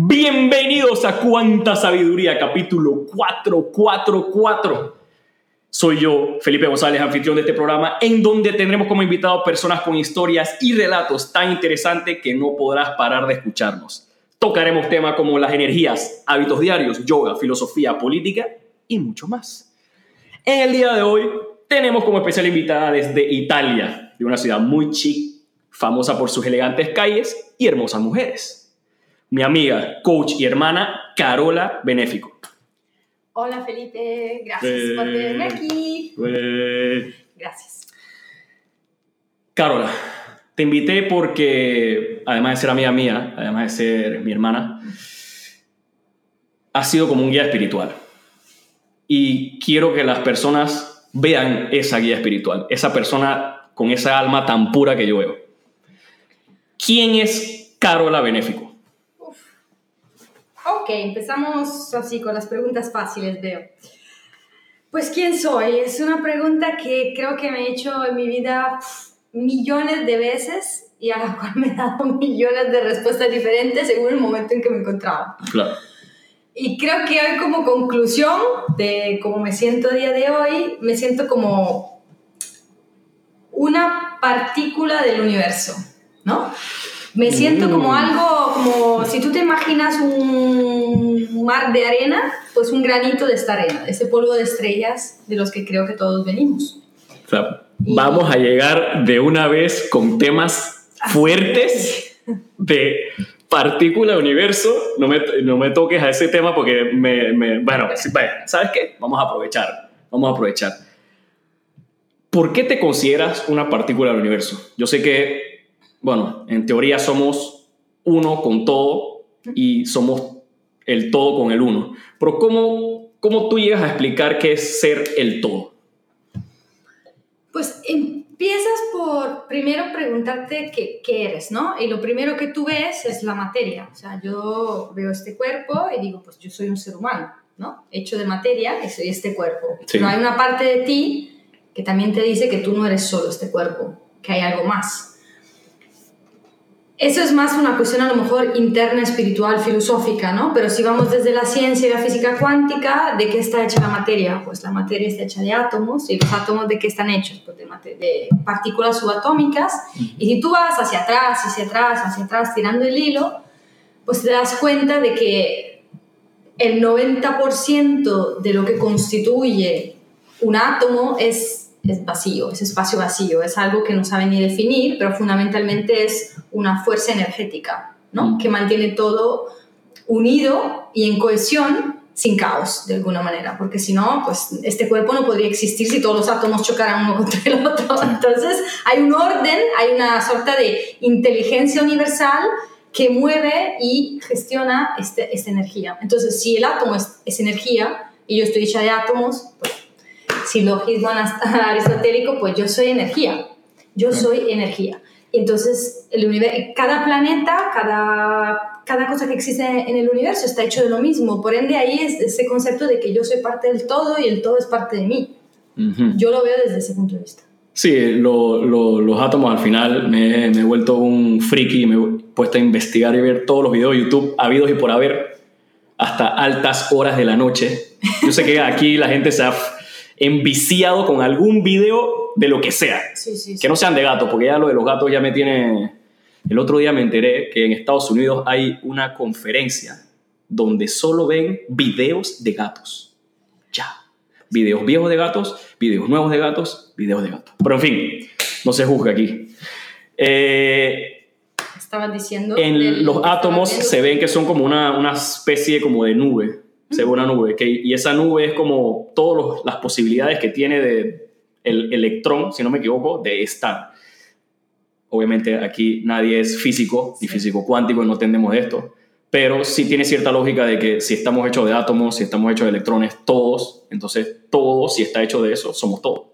Bienvenidos a Cuánta Sabiduría, capítulo 444. Soy yo, Felipe González, anfitrión de este programa, en donde tendremos como invitado personas con historias y relatos tan interesantes que no podrás parar de escucharnos. Tocaremos temas como las energías, hábitos diarios, yoga, filosofía, política y mucho más. En el día de hoy tenemos como especial invitada desde Italia, de una ciudad muy chic, famosa por sus elegantes calles y hermosas mujeres mi amiga, coach y hermana Carola Benéfico. Hola Felipe, gracias por tenerme aquí. Gracias. Carola, te invité porque, además de ser amiga mía, además de ser mi hermana, has sido como un guía espiritual. Y quiero que las personas vean esa guía espiritual, esa persona con esa alma tan pura que yo veo. ¿Quién es Carola Benéfico? Ok, empezamos así con las preguntas fáciles, veo. Pues, ¿quién soy? Es una pregunta que creo que me he hecho en mi vida millones de veces y a la cual me he dado millones de respuestas diferentes según el momento en que me encontraba. Claro. Y creo que hoy como conclusión de cómo me siento a día de hoy, me siento como una partícula del universo, ¿no? Me siento como mm. algo, como si tú te imaginas un mar de arena, pues un granito de esta arena, ese polvo de estrellas de los que creo que todos venimos. vamos a llegar de una vez con temas fuertes de partícula universo. No me, no me toques a ese tema porque me... me bueno, ¿sabes qué? Vamos a aprovechar. Vamos a aprovechar. ¿Por qué te consideras una partícula del universo? Yo sé que bueno, en teoría somos uno con todo y somos el todo con el uno. Pero ¿cómo, cómo tú llegas a explicar qué es ser el todo? Pues empiezas por primero preguntarte qué, qué, eres, ¿no? Y lo primero que tú ves es la materia. O sea, yo veo este cuerpo y digo, pues yo soy un ser humano, ¿no? Hecho de materia y soy este cuerpo. Pero hay una parte de ti que también te dice que tú no eres solo este cuerpo, que hay algo más. Eso es más una cuestión a lo mejor interna, espiritual, filosófica, ¿no? Pero si vamos desde la ciencia y la física cuántica, ¿de qué está hecha la materia? Pues la materia está hecha de átomos, y los átomos de qué están hechos? Pues de, de partículas subatómicas. Y si tú vas hacia atrás, hacia atrás, hacia atrás, tirando el hilo, pues te das cuenta de que el 90% de lo que constituye un átomo es es vacío, es espacio vacío, es algo que no sabe ni definir, pero fundamentalmente es una fuerza energética, ¿no? Mm. Que mantiene todo unido y en cohesión sin caos, de alguna manera, porque si no, pues este cuerpo no podría existir si todos los átomos chocaran uno contra el otro. Entonces, hay un orden, hay una sorta de inteligencia universal que mueve y gestiona este, esta energía. Entonces, si el átomo es, es energía y yo estoy hecha de átomos, pues silogismo aristotélico, pues yo soy energía, yo soy energía. Entonces, el universo, cada planeta, cada, cada cosa que existe en el universo está hecho de lo mismo. Por ende, ahí es ese concepto de que yo soy parte del todo y el todo es parte de mí. Yo lo veo desde ese punto de vista. Sí, los átomos al final me, he vuelto un friki, me he puesto a investigar y ver todos los videos de YouTube habidos y por haber hasta altas horas de la noche. Yo sé que aquí la gente se ha enviciado con algún video de lo que sea. Que no sean de gatos, porque ya lo de los gatos ya me tiene... El otro día me enteré que en Estados Unidos hay una conferencia donde solo ven videos de gatos. Ya. Videos viejos de gatos, videos nuevos de gatos, videos de gatos. Pero en fin, no se juzga aquí. Eh, Estaban diciendo... En los átomos se ven que son como una, una especie como de nube una nube. Que, y esa nube es como todas las posibilidades que tiene de el electrón, si no me equivoco, de estar. Obviamente aquí nadie es físico ni físico cuántico, no entendemos de esto, pero sí tiene cierta lógica de que si estamos hechos de átomos, si estamos hechos de electrones, todos, entonces todo, si está hecho de eso, somos todos.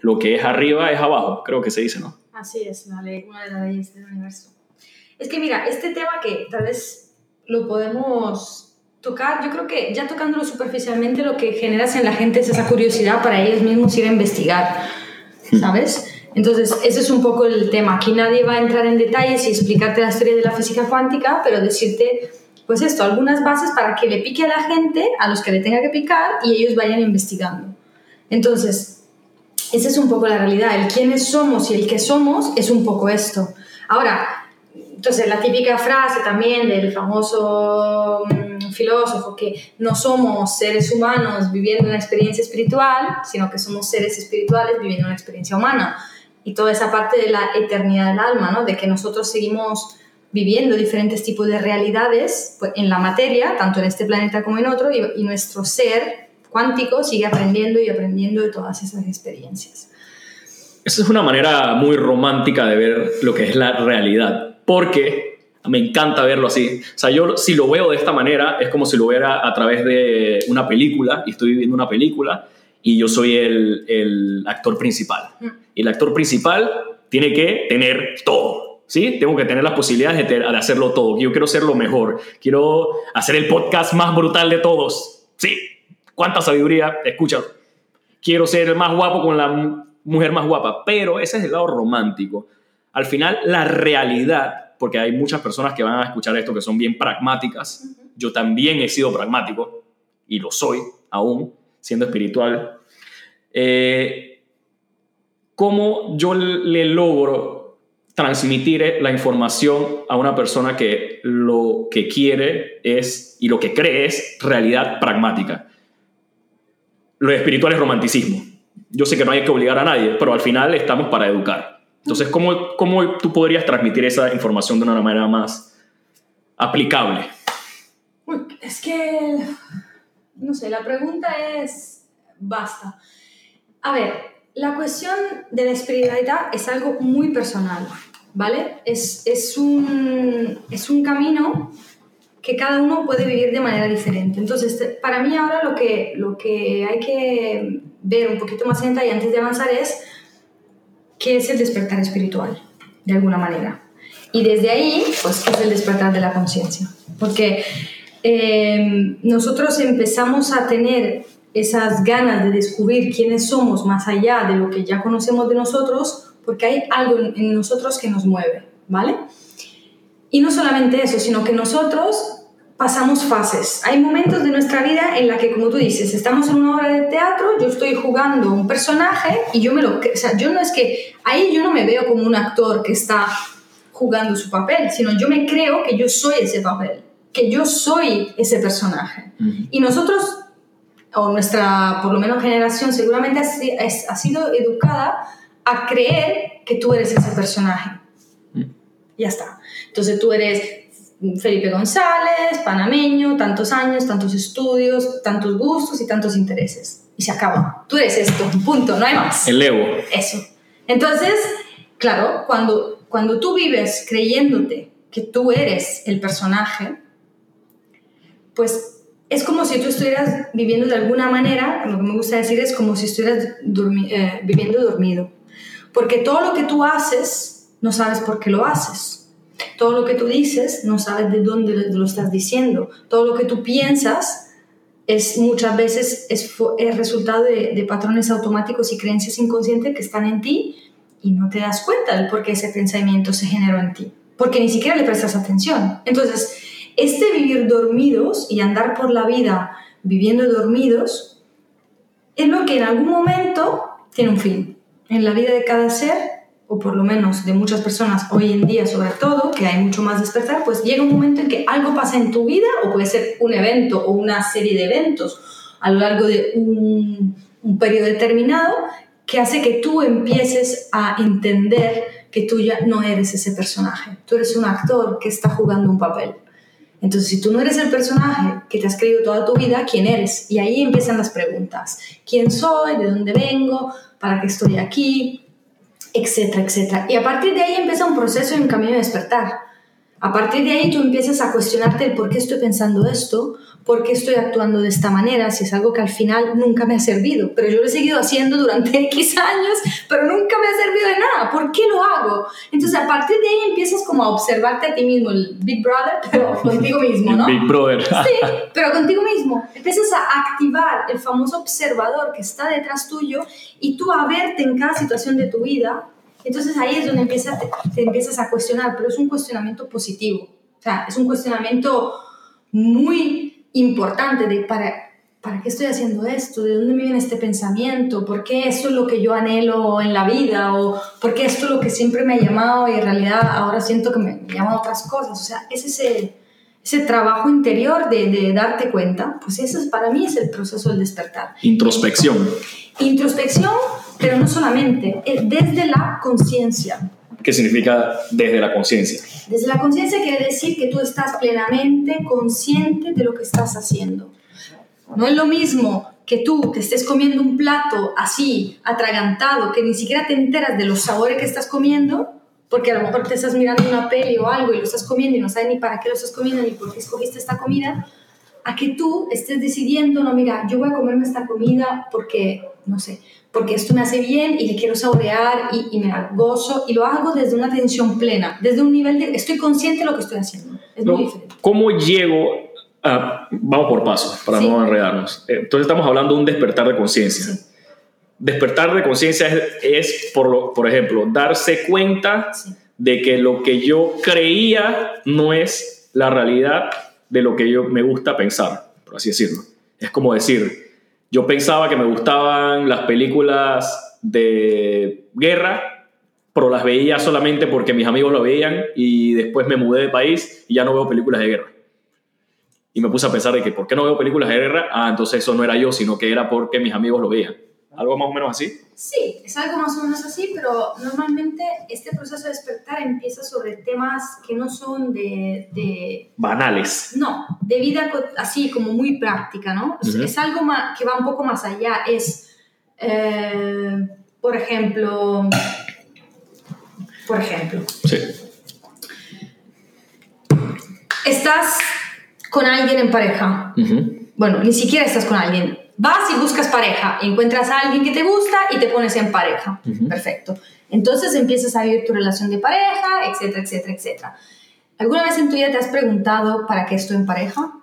Lo que es arriba es abajo, creo que se dice, ¿no? Así es, una, ley, una de las leyes del universo. Es que mira, este tema que tal vez lo podemos tocar, yo creo que ya tocándolo superficialmente, lo que generas en la gente es esa curiosidad para ellos mismos ir a investigar, hmm. ¿sabes? Entonces, ese es un poco el tema. Aquí nadie va a entrar en detalles y explicarte la historia de la física cuántica, pero decirte pues esto, algunas bases para que le pique a la gente, a los que le tenga que picar, y ellos vayan investigando. Entonces, esa es un poco la realidad. El quiénes somos y el qué somos es un poco esto. Ahora, entonces la típica frase también del famoso mm, filósofo que no somos seres humanos viviendo una experiencia espiritual, sino que somos seres espirituales viviendo una experiencia humana. Y toda esa parte de la eternidad del alma, ¿no? de que nosotros seguimos viviendo diferentes tipos de realidades pues, en la materia, tanto en este planeta como en otro, y, nuestro ser cuántico sigue aprendiendo y aprendiendo de todas esas experiencias. Esa es una manera muy romántica de ver lo que es la realidad, porque me encanta verlo así. O sea, yo si lo veo de esta manera, es como si lo viera a través de una película, y estoy viviendo una película, y yo soy el, el actor principal. Mm. Y el actor principal tiene que tener todo ¿sí? Tengo que tener las posibilidades de, hacerlo todo. Yo quiero ser lo mejor. Quiero hacer el podcast más brutal de todos. Sí, cuánta sabiduría, escúchalo. Quiero ser el más guapo con la mujer más guapa, pero ese es el lado romántico. Al final, la realidad, porque hay muchas personas que van a escuchar esto que son bien pragmáticas. Yo también he sido pragmático y lo soy aún, siendo espiritual. Eh, ¿Cómo yo le logro transmitir la información a una persona que lo que quiere es y lo que cree es realidad pragmática. Lo espiritual es romanticismo. Yo sé que no hay que obligar a nadie, pero al final estamos para educar. Entonces, ¿cómo, cómo tú podrías transmitir esa información de una manera más aplicable? Es que, no sé, la pregunta es, basta. A ver, la cuestión de la espiritualidad es algo muy personal, ¿vale? Es, es, un, es un camino que cada uno puede vivir de manera diferente. Entonces, para mí ahora lo que, lo que hay que ver un poquito más en detalle antes de avanzar es qué es el despertar espiritual, de alguna manera. Y desde ahí, pues, es el despertar de la conciencia. Porque eh, nosotros empezamos a tener esas ganas de descubrir quiénes somos más allá de lo que ya conocemos de nosotros, porque hay algo en nosotros que nos mueve, ¿vale? Y no solamente eso, sino que nosotros pasamos fases. Hay momentos de nuestra vida en la que, como tú dices, estamos en una obra de teatro, yo estoy jugando un personaje y yo me lo... O sea, yo no es que... Ahí yo no me veo como un actor que está jugando su papel, sino yo me creo que yo soy ese papel, que yo soy ese personaje. Y nosotros o nuestra, por lo menos generación, seguramente ha, sido educada a creer que tú eres ese personaje. Mm. Ya está. Entonces tú eres Felipe González, panameño, tantos años, tantos estudios, tantos gustos y tantos intereses. Y se acaba. Tú eres esto, punto, no hay más. El ego. Eso. Entonces, claro, cuando, cuando tú vives creyéndote que tú eres el personaje, pues es como si tú estuvieras viviendo de alguna manera, lo que me gusta decir es como si estuvieras eh, viviendo dormido. Porque todo lo que tú haces, no sabes por qué lo haces. Todo lo que tú dices, no sabes de dónde lo estás diciendo. Todo lo que tú piensas, es muchas veces es, es resultado de, patrones automáticos y creencias inconscientes que están en ti y no te das cuenta de por qué ese pensamiento se generó en ti. Porque ni siquiera le prestas atención. Entonces, este vivir dormidos y andar por la vida viviendo dormidos es lo que en algún momento tiene un fin. En la vida de cada ser, o por lo menos de muchas personas hoy en día sobre todo, que hay mucho más despertar, pues llega un momento en que algo pasa en tu vida, o puede ser un evento o una serie de eventos a lo largo de un, un periodo determinado, que hace que tú empieces a entender que tú ya no eres ese personaje, tú eres un actor que está jugando un papel. Entonces, si tú no eres el personaje que te has creído toda tu vida, ¿quién eres? Y ahí empiezan las preguntas. ¿Quién soy? ¿De dónde vengo? ¿Para qué estoy aquí? Etcétera, etcétera. Y a partir de ahí empieza un proceso y un camino de despertar. A partir de ahí tú empiezas a cuestionarte el por qué estoy pensando esto, por qué estoy actuando de esta manera, si es algo que al final nunca me ha servido, pero yo lo he seguido haciendo durante X años, pero nunca me ha servido de nada, ¿por qué lo hago? Entonces a partir de ahí empiezas como a observarte a ti mismo, el Big Brother, pero contigo mismo, ¿no? Big Brother. Sí, pero contigo mismo. Empiezas a activar el famoso observador que está detrás tuyo y tú a verte en cada situación de tu vida entonces ahí es donde empieza, te, empiezas a cuestionar, pero es un cuestionamiento positivo. O sea, es un cuestionamiento muy importante de para, ¿para qué estoy haciendo esto? ¿De dónde me viene este pensamiento? ¿Por qué eso es lo que yo anhelo en la vida? ¿O por qué esto es lo que siempre me ha llamado y en realidad ahora siento que me, me llaman otras cosas? O sea, es ese, ese trabajo interior de, de darte cuenta, pues ese es, para mí es el proceso del despertar. Introspección. Introspección, pero no solamente, es desde la conciencia. ¿Qué significa desde la conciencia? Desde la conciencia quiere decir que tú estás plenamente consciente de lo que estás haciendo. No es lo mismo que tú te estés comiendo un plato así, atragantado, que ni siquiera te enteras de los sabores que estás comiendo, porque a lo mejor te estás mirando una peli o algo y lo estás comiendo y no sabes ni para qué lo estás comiendo ni por qué escogiste esta comida, a que tú estés decidiendo, no, mira, yo voy a comerme esta comida porque, no sé, porque esto me hace bien y le quiero saborear y, y me da gozo y lo hago desde una atención plena, desde un nivel de, estoy consciente de lo que estoy haciendo. Es ¿No? muy diferente. ¿Cómo llego a... Vamos por pasos, para Sí. no enredarnos. Eh, Entonces estamos hablando de un despertar de conciencia. Sí, Despertar de conciencia es, es, por, lo- por ejemplo, darse cuenta sí. de que lo que yo creía no es la realidad de lo que yo me gusta pensar, por así decirlo. Es como decir, yo pensaba que me gustaban las películas de guerra, pero las veía solamente porque mis amigos lo veían y después me mudé de país y ya no veo películas de guerra. Y me puse a pensar de que, ¿por qué no veo películas de guerra? Ah, entonces eso no era yo, sino que era porque mis amigos lo veían. Algo más o menos así. Sí, es algo más o menos así, pero normalmente este proceso de despertar empieza sobre temas que no son de, de- Banales. no, de vida así como muy práctica, ¿no? Es- algo ma- que va un poco más allá, es, eh, por ejemplo, por ejemplo, Sí. estás con alguien en pareja, bueno, ni siquiera estás con alguien. Vas y buscas pareja, encuentras a alguien que te gusta y te pones en pareja. Ujú. Perfecto. Entonces empiezas a vivir tu relación de pareja, etcétera, etcétera, etcétera. ¿Alguna vez en tu vida te has preguntado para qué estoy en pareja? O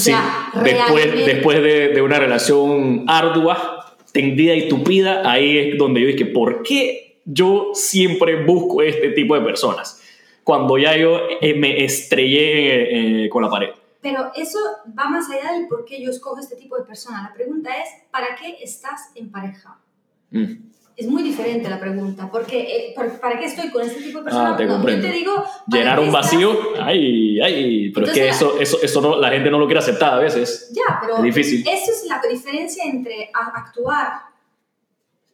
Sí, sea, después, realmente- después de, de una relación ardua, tendida y tupida, ahí es donde yo dije, ¿por qué yo siempre busco este tipo de personas? Cuando ya yo eh, me estrellé eh, con la pared. Pero eso va más allá del por qué yo escojo este tipo de persona. La pregunta es, ¿para qué estás en pareja? Mm. Es muy diferente la pregunta, porque eh, ¿por- ¿para qué estoy con este tipo de persona? Ah, te No, comprendo. Yo te digo... ¿para Llenar un estás- vacío, ay, ay, pero es que Entonces, eso, eso, eso no, la gente no lo quiere aceptar a veces. Ya, pero Es difícil. esa es la diferencia entre actuar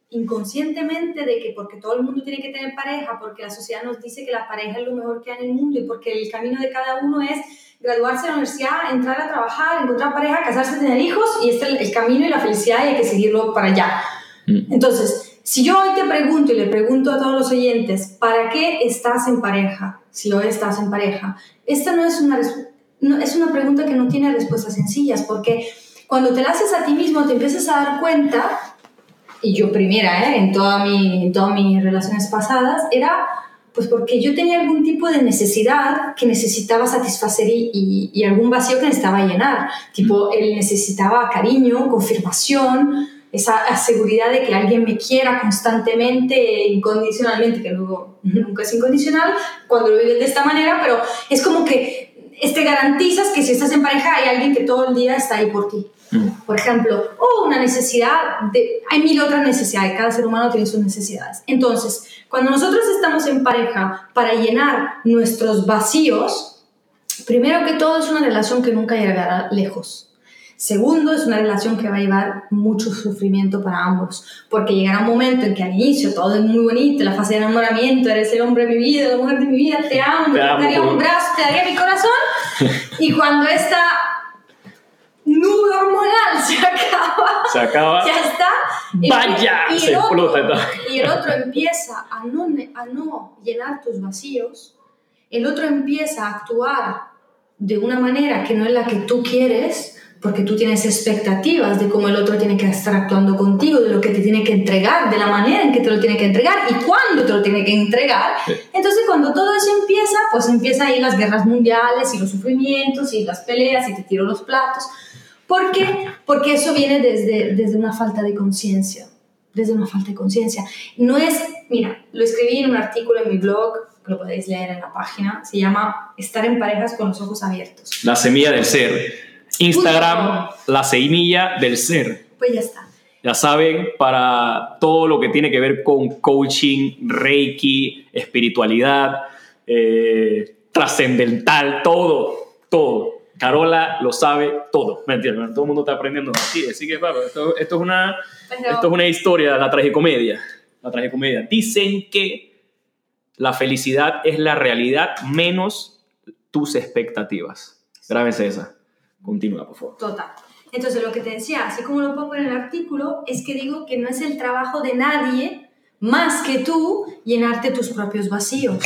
inconscientemente de que porque todo el mundo tiene que tener pareja, porque la sociedad nos dice que la pareja es lo mejor que hay en el mundo y porque el camino de cada uno es graduarse de la universidad, entrar a trabajar, encontrar pareja, casarse, tener hijos y este es el, el camino y la felicidad y hay que seguirlo para allá. Mm. Entonces, si yo hoy te pregunto y le pregunto a todos los oyentes, ¿para qué estás en pareja? Si hoy estás en pareja, esta no es una, no, es una pregunta que no tiene respuestas sencillas, porque cuando te la haces a ti mismo te empiezas a dar cuenta, y yo primera, ¿eh? en, toda mi, en todas mis relaciones pasadas, era pues porque yo tenía algún tipo de necesidad que necesitaba satisfacer y, y- y algún vacío que necesitaba llenar. Tipo, él necesitaba cariño, confirmación, esa seguridad de que alguien me quiera constantemente, incondicionalmente, que luego nunca es incondicional cuando lo vives de esta manera, pero es como que este, garantizas que si estás en pareja hay alguien que todo el día está ahí por ti. Mm. Por ejemplo, o una necesidad de... Hay mil otras necesidades, cada ser humano tiene sus necesidades. Entonces, cuando nosotros estamos en pareja para llenar nuestros vacíos, primero que todo es una relación que nunca llegará lejos. Segundo, es una relación que va a llevar mucho sufrimiento para ambos, porque llegará un momento en que al inicio todo es muy bonito, la fase de enamoramiento, eres el hombre de mi vida, la mujer de mi vida, te amo, Te te amo daría por- un brazo, te daría mi corazón, y cuando esta nube hormonal se acaba, Se acaba. ya está. Y- Vaya, y, se el otro, explota todo. y el otro empieza a no, a no llenar tus vacíos, el otro empieza a actuar de una manera que no es la que tú quieres, porque tú tienes expectativas de cómo el otro tiene que estar actuando contigo, de lo que te tiene que entregar, de la manera en que te lo tiene que entregar y cuándo te lo tiene que entregar. Sí. Entonces cuando todo eso empieza, pues empieza ahí las guerras mundiales y los sufrimientos y las peleas y te tiro los platos. ¿Por qué? Porque eso viene desde, desde una falta de conciencia, desde una falta de conciencia. No es, mira, lo escribí en un artículo en mi blog que lo podéis leer en la página, se llama Estar en parejas con los ojos abiertos. La semilla del ser. Instagram, la semilla del ser. Pues ya está. Ya saben, para todo lo que tiene que ver con coaching, reiki, espiritualidad, eh, trascendental, todo, todo. Carola lo sabe todo, ¿me entiendes? Todo el mundo está aprendiendo así, así que esto, esto es una, Pero- esto es una historia, la tragicomedia, la tragicomedia. Dicen que la felicidad es la realidad menos tus expectativas. Grábense esa. Continúa, por favor. Total. Entonces, lo que te decía, así como lo pongo en el artículo, es que digo que no es el trabajo de nadie más que tú llenarte tus propios vacíos,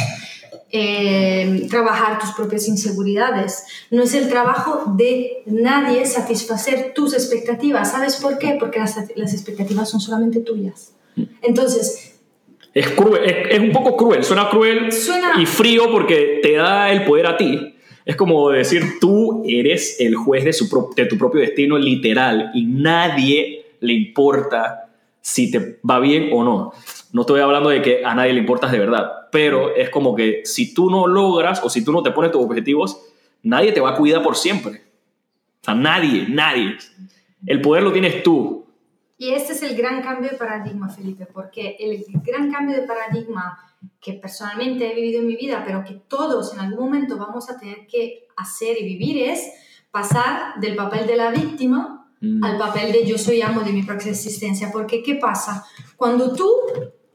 eh, trabajar tus propias inseguridades. No es el trabajo de nadie satisfacer tus expectativas. ¿Sabes por qué? Porque las, las expectativas son solamente tuyas. Entonces, Es, cruel, es, es un poco cruel, suena cruel Suena- y frío porque te da el poder a ti. Es como decir, tú eres el juez de, su pro- de tu propio destino literal y nadie le importa si te va bien o no. No estoy hablando de que a nadie le importas de verdad, pero es como que si tú no logras o si tú no te pones tus objetivos, nadie te va a cuidar por siempre. O sea, nadie, nadie. El poder lo tienes tú. Y este es el gran cambio de paradigma, Felipe, porque el gran cambio de paradigma que personalmente he vivido en mi vida, pero que todos en algún momento vamos a tener que hacer y vivir es pasar del papel de la víctima Mm. al papel de yo soy amo de mi propia existencia. Porque, ¿qué pasa? Cuando tú,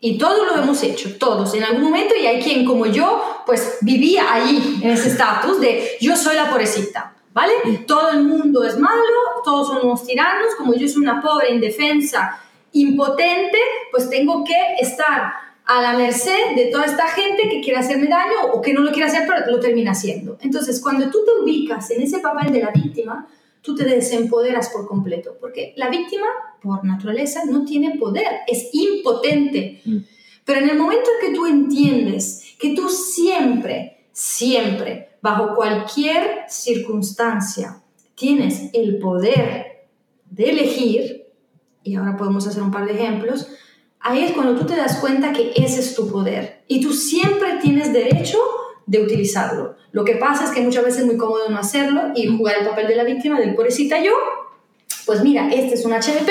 y todos lo hemos hecho, todos, en algún momento, y hay quien como yo, pues vivía ahí, en ese estatus de yo soy la pobrecita, ¿vale? Todo el mundo es malo, todos son unos tiranos, como yo soy una pobre, indefensa, impotente, pues tengo que estar a la merced de toda esta gente que quiere hacerme daño o que no lo quiere hacer, pero lo termina haciendo. Entonces, cuando tú te ubicas en ese papel de la víctima, tú te desempoderas por completo, porque la víctima, por naturaleza, no tiene poder, es impotente. Mm. Pero en el momento en que tú entiendes que tú siempre, siempre, bajo cualquier circunstancia, tienes el poder de elegir, y ahora podemos hacer un par de ejemplos, ahí es cuando tú te das cuenta que ese es tu poder y tú siempre tienes derecho de utilizarlo. Lo que pasa es que muchas veces es muy cómodo no hacerlo y jugar el papel de la víctima, del pobrecita yo, pues mira, este es un HDP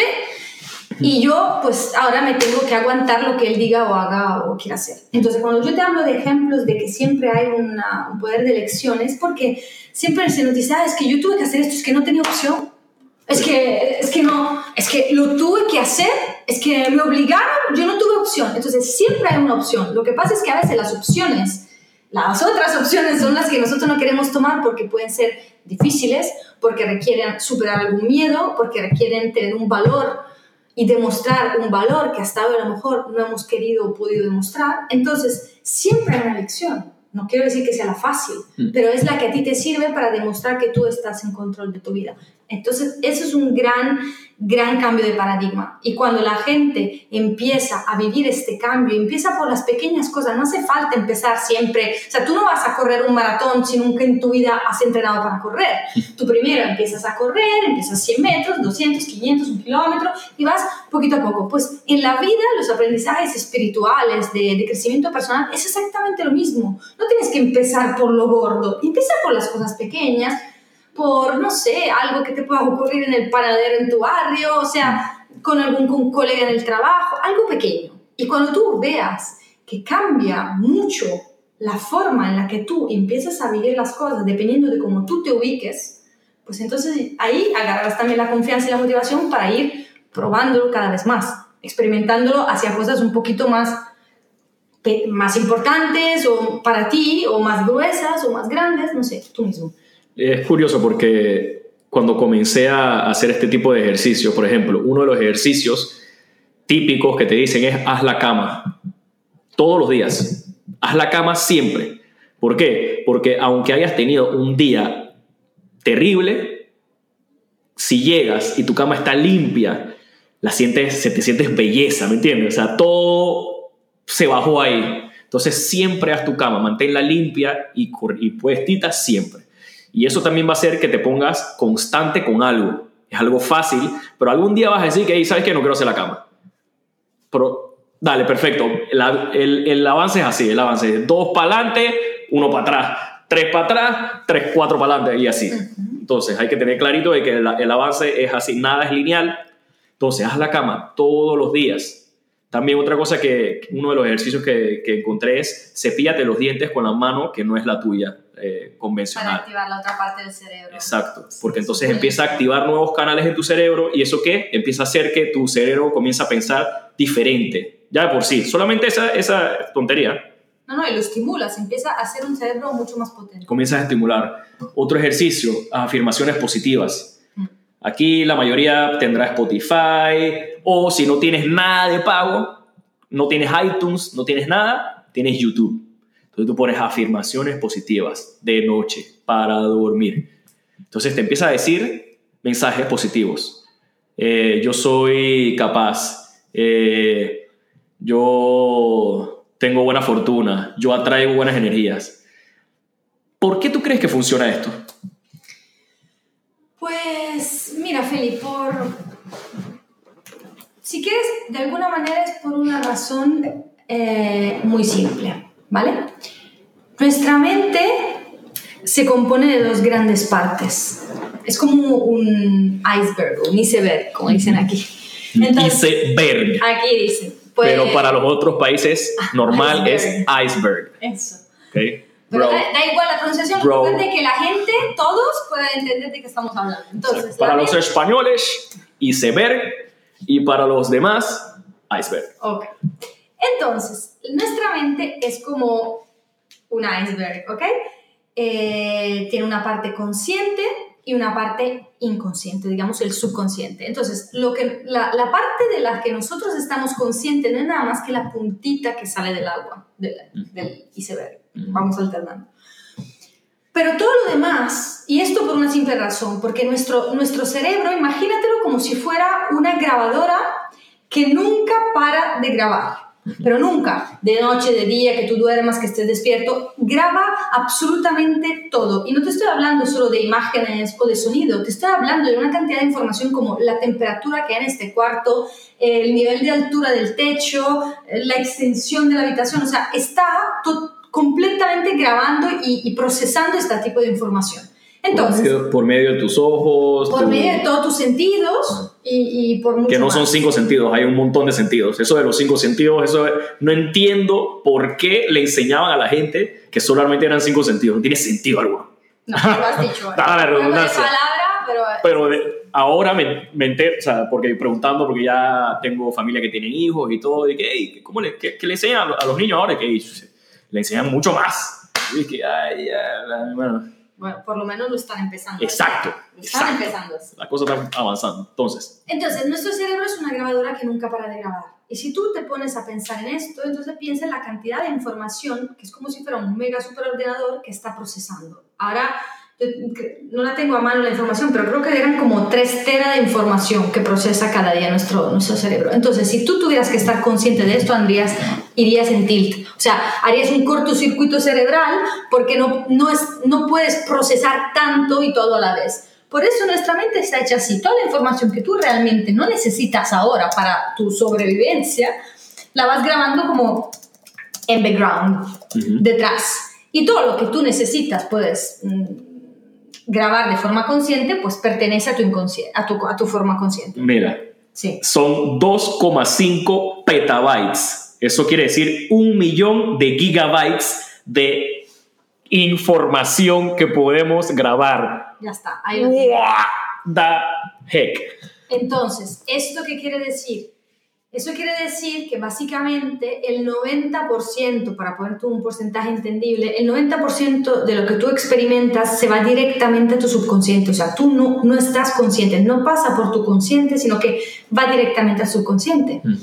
y yo pues ahora me tengo que aguantar lo que él diga o haga o quiera hacer. Entonces cuando yo te hablo de ejemplos de que siempre hay un poder de elección es porque siempre se nos dice, ah, es que yo tuve que hacer esto, es que no tenía opción. Es que, es que no, es que lo tuve que hacer, es que me obligaron, yo no tuve opción. Entonces siempre hay una opción. Lo que pasa es que a veces las opciones, las otras opciones son las que nosotros no queremos tomar porque pueden ser difíciles, porque requieren superar algún miedo, porque requieren tener un valor y demostrar un valor que hasta ahora a lo mejor no hemos querido o podido demostrar. Entonces siempre hay una elección. No quiero decir que sea la fácil, Mm. pero es la que a ti te sirve para demostrar que tú estás en control de tu vida. Entonces, eso es un gran, gran cambio de paradigma. Y cuando la gente empieza a vivir este cambio, empieza por las pequeñas cosas, no hace falta empezar siempre. O sea, tú no vas a correr un maratón si nunca en tu vida has entrenado para correr. Tú primero empiezas a correr, empiezas 100 metros, 200, 500, un kilómetro y vas poquito a poco. Pues en la vida, los aprendizajes espirituales de, de crecimiento personal es exactamente lo mismo. No tienes que empezar por lo gordo, empieza por las cosas pequeñas por, no sé, algo que te pueda ocurrir en el panadero en tu barrio, o sea, con algún con colega en el trabajo, algo pequeño. Y cuando tú veas que cambia mucho la forma en la que tú empiezas a vivir las cosas, dependiendo de cómo tú te ubiques, pues entonces ahí agarrarás también la confianza y la motivación para ir probándolo cada vez más, experimentándolo hacia cosas un poquito más, más importantes o para ti, o más gruesas o más grandes, no sé, tú mismo. Es curioso porque cuando comencé a hacer este tipo de ejercicios, por ejemplo, uno de los ejercicios típicos que te dicen es haz la cama todos los días. Haz la cama siempre. ¿Por qué? Porque aunque hayas tenido un día terrible, si llegas y tu cama está limpia, la sientes, se te sientes belleza, ¿me entiendes? O sea, todo se bajó ahí. Entonces siempre haz tu cama, manténla limpia y, y puestita siempre. Y eso también va a hacer que te pongas constante con algo. Es algo fácil, pero algún día vas a decir que, "Ey, ¿sabes qué? No quiero hacer la cama. Pero Dale, perfecto. La- el, el avance es así, el avance es dos para adelante, uno para atrás, tres para atrás, tres, cuatro para adelante y así. Entonces hay que tener clarito de que el, el avance es así, nada es lineal. Entonces haz la cama todos los días. También otra cosa que que uno de los ejercicios que, que encontré es cepíllate los dientes con la mano que no es la tuya eh, Para convencional. activar la otra parte del cerebro. Exacto, porque entonces sí. empieza a activar nuevos canales en tu cerebro y eso qué? Empieza a hacer que tu cerebro comienza a pensar diferente, ya de por sí, solamente esa, esa tontería No, no, y lo estimulas, empieza a hacer un cerebro mucho más potente. comienzas a estimular. Otro ejercicio, afirmaciones positivas. Mm. Aquí la mayoría tendrá Spotify o si no tienes nada de pago, no tienes iTunes, no tienes nada, tienes YouTube. Entonces tú pones afirmaciones positivas de noche para dormir. Entonces te empieza a decir mensajes positivos. Eh, yo soy capaz. Eh, yo tengo buena fortuna. Yo atraigo buenas energías. ¿Por qué tú crees que funciona esto? Pues mira, Feli, por... Si quieres, de alguna manera es por una razón eh, muy simple, ¿vale? Nuestra mente se compone de dos grandes partes. Es como un iceberg, un iceberg, como dicen aquí. Entonces, Iceberg. aquí dicen. pues- Pero para los otros países, normal es iceberg. Eso. ¿ok? Pero da, da igual la pronunciación, lo importante es que la gente, todos, puedan entender de qué estamos hablando. Entonces, para los mente- españoles, iceberg. Y para los demás, iceberg. Ok. Entonces, nuestra mente es como un iceberg, ¿ok? Eh, tiene una parte consciente y una parte inconsciente, digamos el subconsciente. Entonces, lo que, la, la parte de la que nosotros estamos conscientes no es nada más que la puntita que sale del agua, del, del iceberg. Vamos alternando. Pero todo lo demás, y esto por una simple razón, porque nuestro, nuestro cerebro, imagínatelo como si fuera una grabadora que nunca para de grabar. Pero nunca, de noche, de día, que tú duermas, que estés despierto, graba absolutamente todo. Y no te estoy hablando solo de imágenes o de sonido, te estoy hablando de una cantidad de información como la temperatura que hay en este cuarto, el nivel de altura del techo, la extensión de la habitación, o sea, está completamente grabando y, y procesando este tipo de información. Entonces, por, medio, por medio de tus ojos. por tu- medio de todos tus sentidos y, y por mucho que no más. son cinco sentidos, hay un montón de sentidos. Eso de los cinco sentidos, eso de- no entiendo por qué le enseñaban a la gente que solamente eran cinco sentidos. No tiene sentido alguno. No, lo has dicho. ¿eh? La redundancia. palabra, pero... Pero ahora me, me entero, o sea, porque preguntando, porque ya tengo familia que tienen hijos y todo, y que, hey, ¿cómo le, qué, qué le enseñan a, lo- a los niños ahora? Que le enseñan mucho más. Y que, ay, ya, bueno, Bueno, por lo menos lo están empezando. exacto, Lo están exacto. empezando. La cosa está avanzando. Entonces, Entonces, nuestro cerebro es una grabadora que nunca para de grabar. Y si tú te pones a pensar en esto, entonces piensa en la cantidad de información, que es como si fuera un mega superordenador que está procesando. Ahora, yo no la tengo a mano la información, pero creo que eran como 3 tera de información que procesa cada día nuestro, nuestro cerebro. Entonces, si tú tuvieras que estar consciente de esto, Andrías, irías en tilt. O sea, harías un cortocircuito cerebral porque no, no, es, no puedes procesar tanto y todo a la vez. Por eso nuestra mente está hecha así. Toda la información que tú realmente no necesitas ahora para tu sobrevivencia, la vas grabando como en background, Ujú. detrás. Y todo lo que tú necesitas puedes mm, grabar de forma consciente, pues pertenece a tu, a tu, a tu forma consciente. mira, Sí. son 2,5 petabytes. Eso quiere decir un millón de gigabytes de información que podemos grabar. Ya está. Ahí lo tienes. What the heck? Entonces, ¿esto qué quiere decir? Eso quiere decir que básicamente el 90%, para ponerte un porcentaje entendible, el 90% de lo que tú experimentas se va directamente a tu subconsciente. O sea, tú no, no estás consciente, no pasa por tu consciente, sino que va directamente al subconsciente. Mm.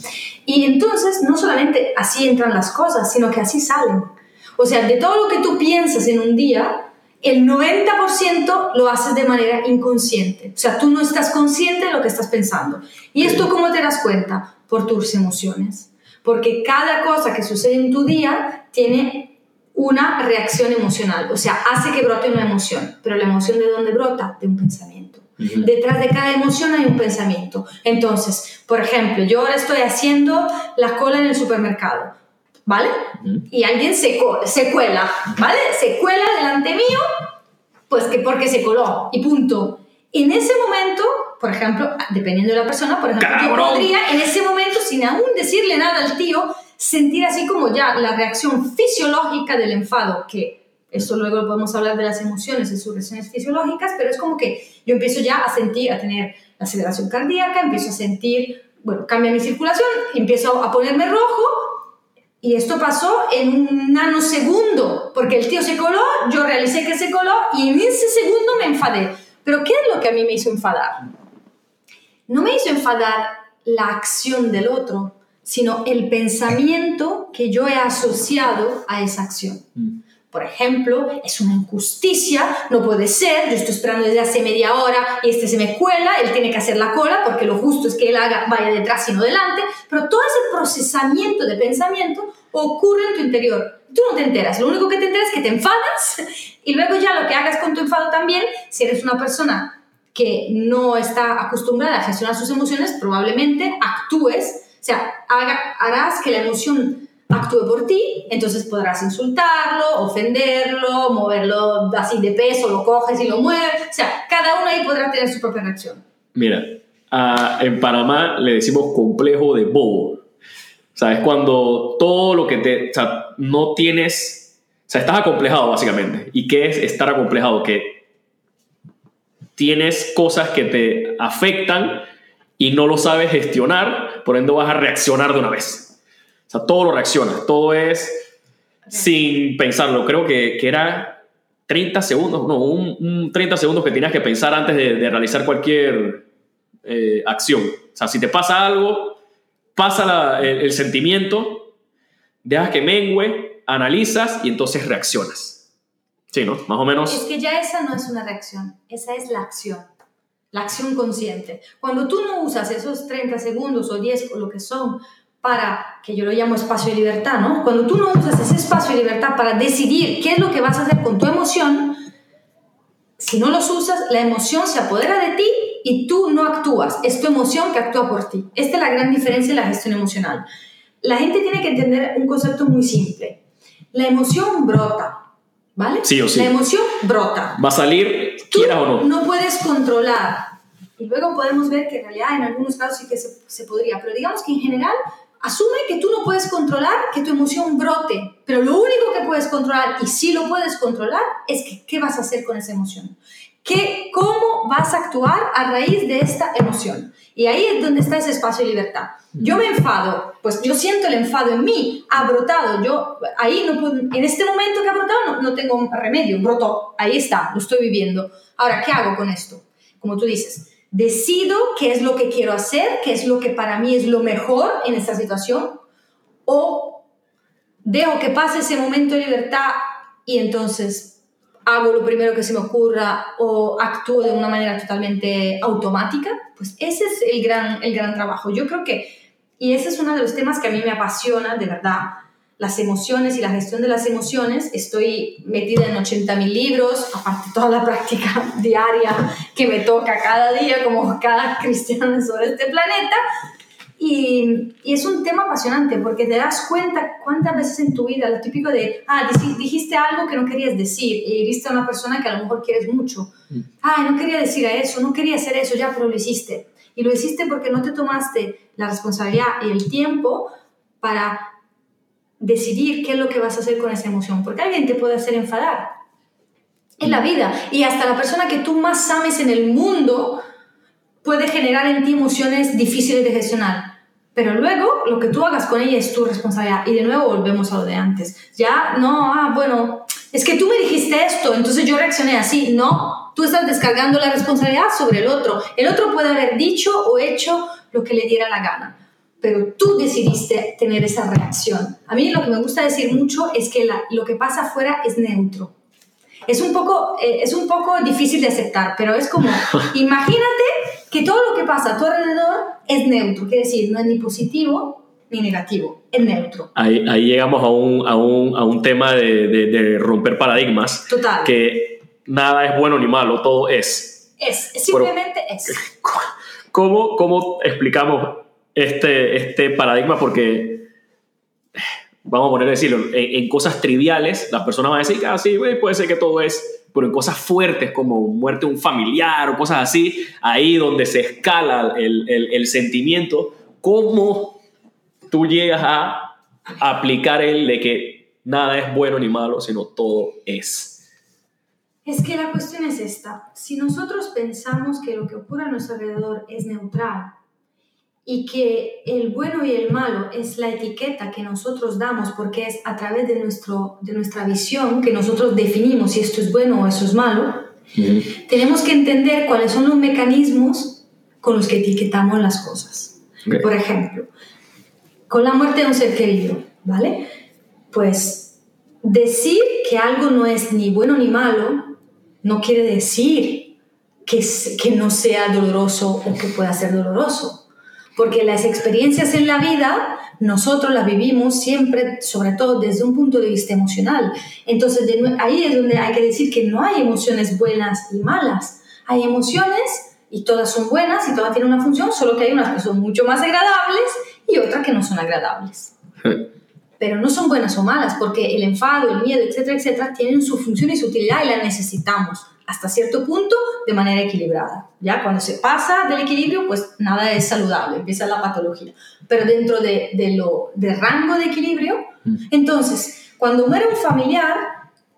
Y entonces, no solamente así entran las cosas, sino que así salen. O sea, de todo lo que tú piensas en un día, el 90% lo haces de manera inconsciente. O sea, tú no estás consciente de lo que estás pensando. ¿Y esto cómo te das cuenta? Por tus emociones. Porque cada cosa que sucede en tu día tiene una reacción emocional. O sea, hace que brote una emoción. Pero la emoción de dónde brota? De un pensamiento. Detrás de cada emoción hay un pensamiento. Entonces, por ejemplo, yo ahora estoy haciendo la cola en el supermercado, ¿vale? Y alguien se, se cuela, ¿vale? Se cuela delante mío, pues que porque se coló y punto. En ese momento, por ejemplo, dependiendo de la persona, por ejemplo, yo podría en ese momento, sin aún decirle nada al tío, sentir así como ya la reacción fisiológica del enfado, que eso luego podemos hablar de las emociones y sus reacciones fisiológicas, pero es como que yo empiezo ya a sentir, a tener la aceleración cardíaca, empiezo a sentir, bueno, cambia mi circulación, empiezo a ponerme rojo y esto pasó en un nanosegundo, porque el tío se coló, yo realicé que se coló y en ese segundo me enfadé. Pero ¿qué es lo que a mí me hizo enfadar? No me hizo enfadar la acción del otro, sino el pensamiento que yo he asociado a esa acción. Mm. Por ejemplo, es una injusticia, no puede ser, yo estoy esperando desde hace media hora y este se me cuela, él tiene que hacer la cola porque lo justo es que él haga, vaya detrás y no delante, pero todo ese procesamiento de pensamiento ocurre en tu interior. Tú no te enteras, lo único que te enteras es que te enfadas y luego ya lo que hagas con tu enfado también, si eres una persona que no está acostumbrada a gestionar sus emociones, probablemente actúes, o sea, harás que la emoción actúe por ti, entonces podrás insultarlo, ofenderlo, moverlo así de peso, lo coges y lo mueves. O sea, cada uno ahí podrá tener su propia reacción. Mira, en Panamá le decimos complejo de bobo. O sea, es cuando todo lo que te... O sea, no tienes... O sea, estás acomplejado básicamente. ¿Y qué es estar acomplejado? Que tienes cosas que te afectan y no lo sabes gestionar, por ende vas a reaccionar de una vez. O sea, todo lo reacciona, todo es sin pensarlo. Creo que, que era 30 segundos, no, un, 30 segundos que tenías que pensar antes de, realizar cualquier eh, acción. O sea, si te pasa algo, pasa el, sentimiento, dejas que mengue, analizas y entonces reaccionas. Sí, ¿no? Más o menos. Es que ya esa no es una reacción, esa es la acción. La acción consciente. Cuando tú no usas esos 30 segundos o 10 o lo que son para, que yo lo llamo espacio de libertad, ¿no? Cuando tú no usas ese espacio de libertad para decidir qué es lo que vas a hacer con tu emoción, si no los usas, la emoción se apodera de ti y tú no actúas. Es tu emoción que actúa por ti. Esta es la gran diferencia de la gestión emocional. La gente tiene que entender un concepto muy simple. La emoción brota, ¿vale? Sí o sí. La emoción brota. Va a salir, quiera o no. No puedes controlar. Y luego podemos ver que en realidad en algunos casos sí que se, se podría, pero digamos que en general Asume que tú no puedes controlar que tu emoción brote, pero lo único que puedes controlar, y sí lo puedes controlar, es que, qué vas a hacer con esa emoción. ¿Qué, ¿Cómo vas a actuar a raíz de esta emoción? Y ahí es donde está ese espacio de libertad. Yo me enfado, pues yo siento el enfado en mí, ha brotado, yo ahí no puedo, en este momento que ha brotado no, no tengo remedio, brotó, ahí está, lo estoy viviendo. Ahora, ¿qué hago con esto? Como tú dices, decido qué es lo que quiero hacer, qué es lo que para mí es lo mejor en esta situación, o dejo que pase ese momento de libertad y entonces hago lo primero que se me ocurra o actúo de una manera totalmente automática, pues ese es el gran, el gran trabajo. Yo creo que, y ese es uno de los temas que a mí me apasiona de verdad, las emociones y la gestión de las emociones. Estoy metida en 80.000 libros, aparte toda la práctica diaria que me toca cada día, como cada cristiano sobre este planeta. Y, y, es un tema apasionante porque te das cuenta cuántas veces en tu vida, lo típico de, ah, dijiste algo que no querías decir y viste a una persona que a lo mejor quieres mucho. Ah, no quería decir eso, no quería hacer eso, ya, pero lo hiciste. Y lo hiciste porque no te tomaste la responsabilidad y el tiempo para decidir qué es lo que vas a hacer con esa emoción, porque alguien te puede hacer enfadar. En la vida. Y hasta la persona que tú más ames en el mundo puede generar en ti emociones difíciles de gestionar. Pero luego lo que tú hagas con ella es tu responsabilidad. Y de nuevo volvemos a lo de antes. Ya, no, ah, bueno, es que tú me dijiste esto, entonces yo reaccioné así. No, tú estás descargando la responsabilidad sobre el otro. El otro puede haber dicho o hecho lo que le diera la gana pero tú decidiste tener esa reacción. A mí lo que me gusta decir mucho es que lo que pasa afuera es neutro. Es un, poco, eh, es un poco difícil de aceptar, pero es como, imagínate que todo lo que pasa a tu alrededor es neutro, quiere decir, no es ni positivo ni negativo, es neutro. Ahí, ahí llegamos a un, a un, a un tema de, de, romper paradigmas. Total. Que nada es bueno ni malo, todo es. Es, simplemente es. ¿cómo, ¿Cómo explicamos este, este paradigma? Porque, vamos a poner a decirlo, en, cosas triviales, la persona va a decir, ah, sí, puede ser que todo es, pero en cosas fuertes como muerte de un familiar o cosas así, ahí donde se escala el, el, el sentimiento, ¿cómo tú llegas a aplicar el de que nada es bueno ni malo, sino todo es? Es que la cuestión es esta. Si nosotros pensamos que lo que ocurre a nuestro alrededor es neutral y que el bueno y el malo es la etiqueta que nosotros damos porque es a través de, nuestro, de nuestra visión que nosotros definimos si esto es bueno o eso es malo, tenemos que entender cuáles son los mecanismos con los que etiquetamos las cosas. Por ejemplo, con la muerte de un ser querido, ¿vale? Pues decir que algo no es ni bueno ni malo no quiere decir que, que no sea doloroso o que pueda ser doloroso. Porque las experiencias en la vida nosotros las vivimos siempre, sobre todo desde un punto de vista emocional. Entonces ahí es donde hay que decir que no hay emociones buenas y malas. Hay emociones y todas son buenas y todas tienen una función, solo que hay unas que son mucho más agradables y otras que no son agradables. pero no son buenas o malas, porque el enfado, el miedo, etcétera, etcétera, tienen su función y su utilidad y la necesitamos hasta cierto punto de manera equilibrada. Ya cuando se pasa del equilibrio, pues nada es saludable, empieza la patología. Pero dentro de, de lo de rango de equilibrio, mm. entonces, cuando muere un familiar,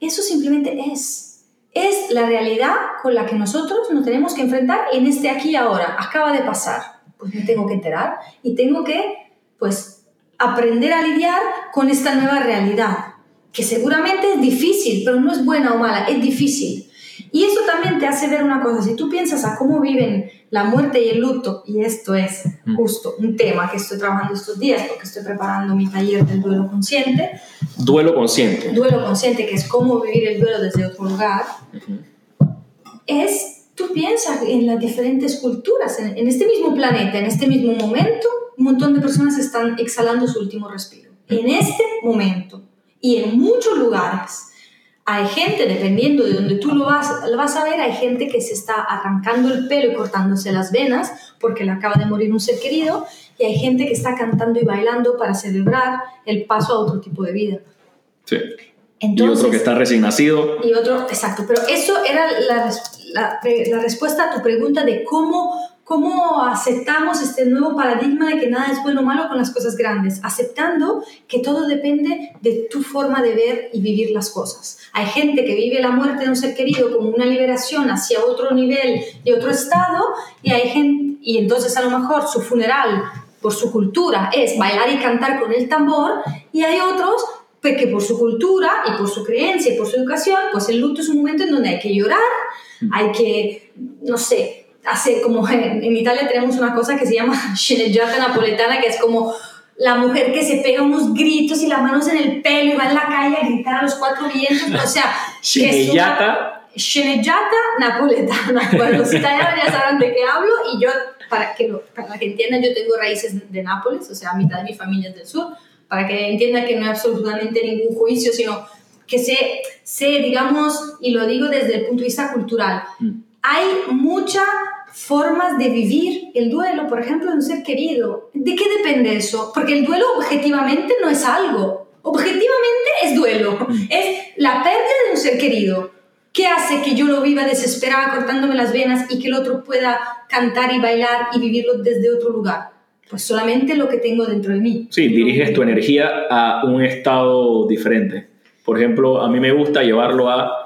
eso simplemente es. Es la realidad con la que nosotros nos tenemos que enfrentar en este aquí y ahora. Acaba de pasar. Pues me tengo que enterar y tengo que, pues, aprender a lidiar con esta nueva realidad, que seguramente es difícil, pero no es buena o mala, es difícil. Y eso también te hace ver una cosa, si tú piensas a cómo viven la muerte y el luto, y esto es mm. justo un tema que estoy trabajando estos días porque estoy preparando mi taller del duelo consciente. Duelo consciente. Duelo consciente, que es cómo vivir el duelo desde otro lugar. Es, tú piensas en las diferentes culturas, en, en este mismo planeta, en este mismo momento, un montón de personas están exhalando su último respiro. En este momento y en muchos lugares hay gente, dependiendo de donde tú lo vas, lo vas a ver, hay gente que se está arrancando el pelo y cortándose las venas porque le acaba de morir un ser querido y hay gente que está cantando y bailando para celebrar el paso a otro tipo de vida. Sí. Entonces, y otro que está recién nacido. Y otro, exacto, pero eso era la, la, la respuesta a tu pregunta de cómo cómo aceptamos este nuevo paradigma de que nada es bueno o malo con las cosas grandes, aceptando que todo depende de tu forma de ver y vivir las cosas. Hay gente que vive la muerte de un ser querido como una liberación hacia otro nivel y otro estado, y hay gente, y entonces a lo mejor su funeral por su cultura es bailar y cantar con el tambor, y hay otros que por su cultura y por su creencia y por su educación, pues el luto es un momento en donde hay que llorar, hay que, no sé, hace como en, Italia tenemos una cosa que se llama sceneggiata napoletana, que es como la mujer que se pega unos gritos y las manos en el pelo y va en la calle a gritar a los cuatro vientos, o sea, sceneggiata sceneggiata napoletana. Bueno, los italianos ya saben de qué hablo y yo, para que, para que entiendan, yo tengo raíces de Nápoles, o sea, mitad de mi familia es del sur, para que entiendan que no hay absolutamente ningún juicio, sino que sé, sé, digamos, y lo digo desde el punto de vista cultural, mm. hay mucha formas de vivir el duelo, por ejemplo, de un ser querido. ¿De qué depende eso? Porque el duelo objetivamente no es algo. Objetivamente es duelo. Mm. Es la pérdida de un ser querido. ¿Qué hace que yo lo viva desesperada cortándome las venas y que el otro pueda cantar y bailar y vivirlo desde otro lugar? Pues solamente lo que tengo dentro de mí. Sí, diriges tu energía a un estado diferente. Por ejemplo, a mí me gusta llevarlo a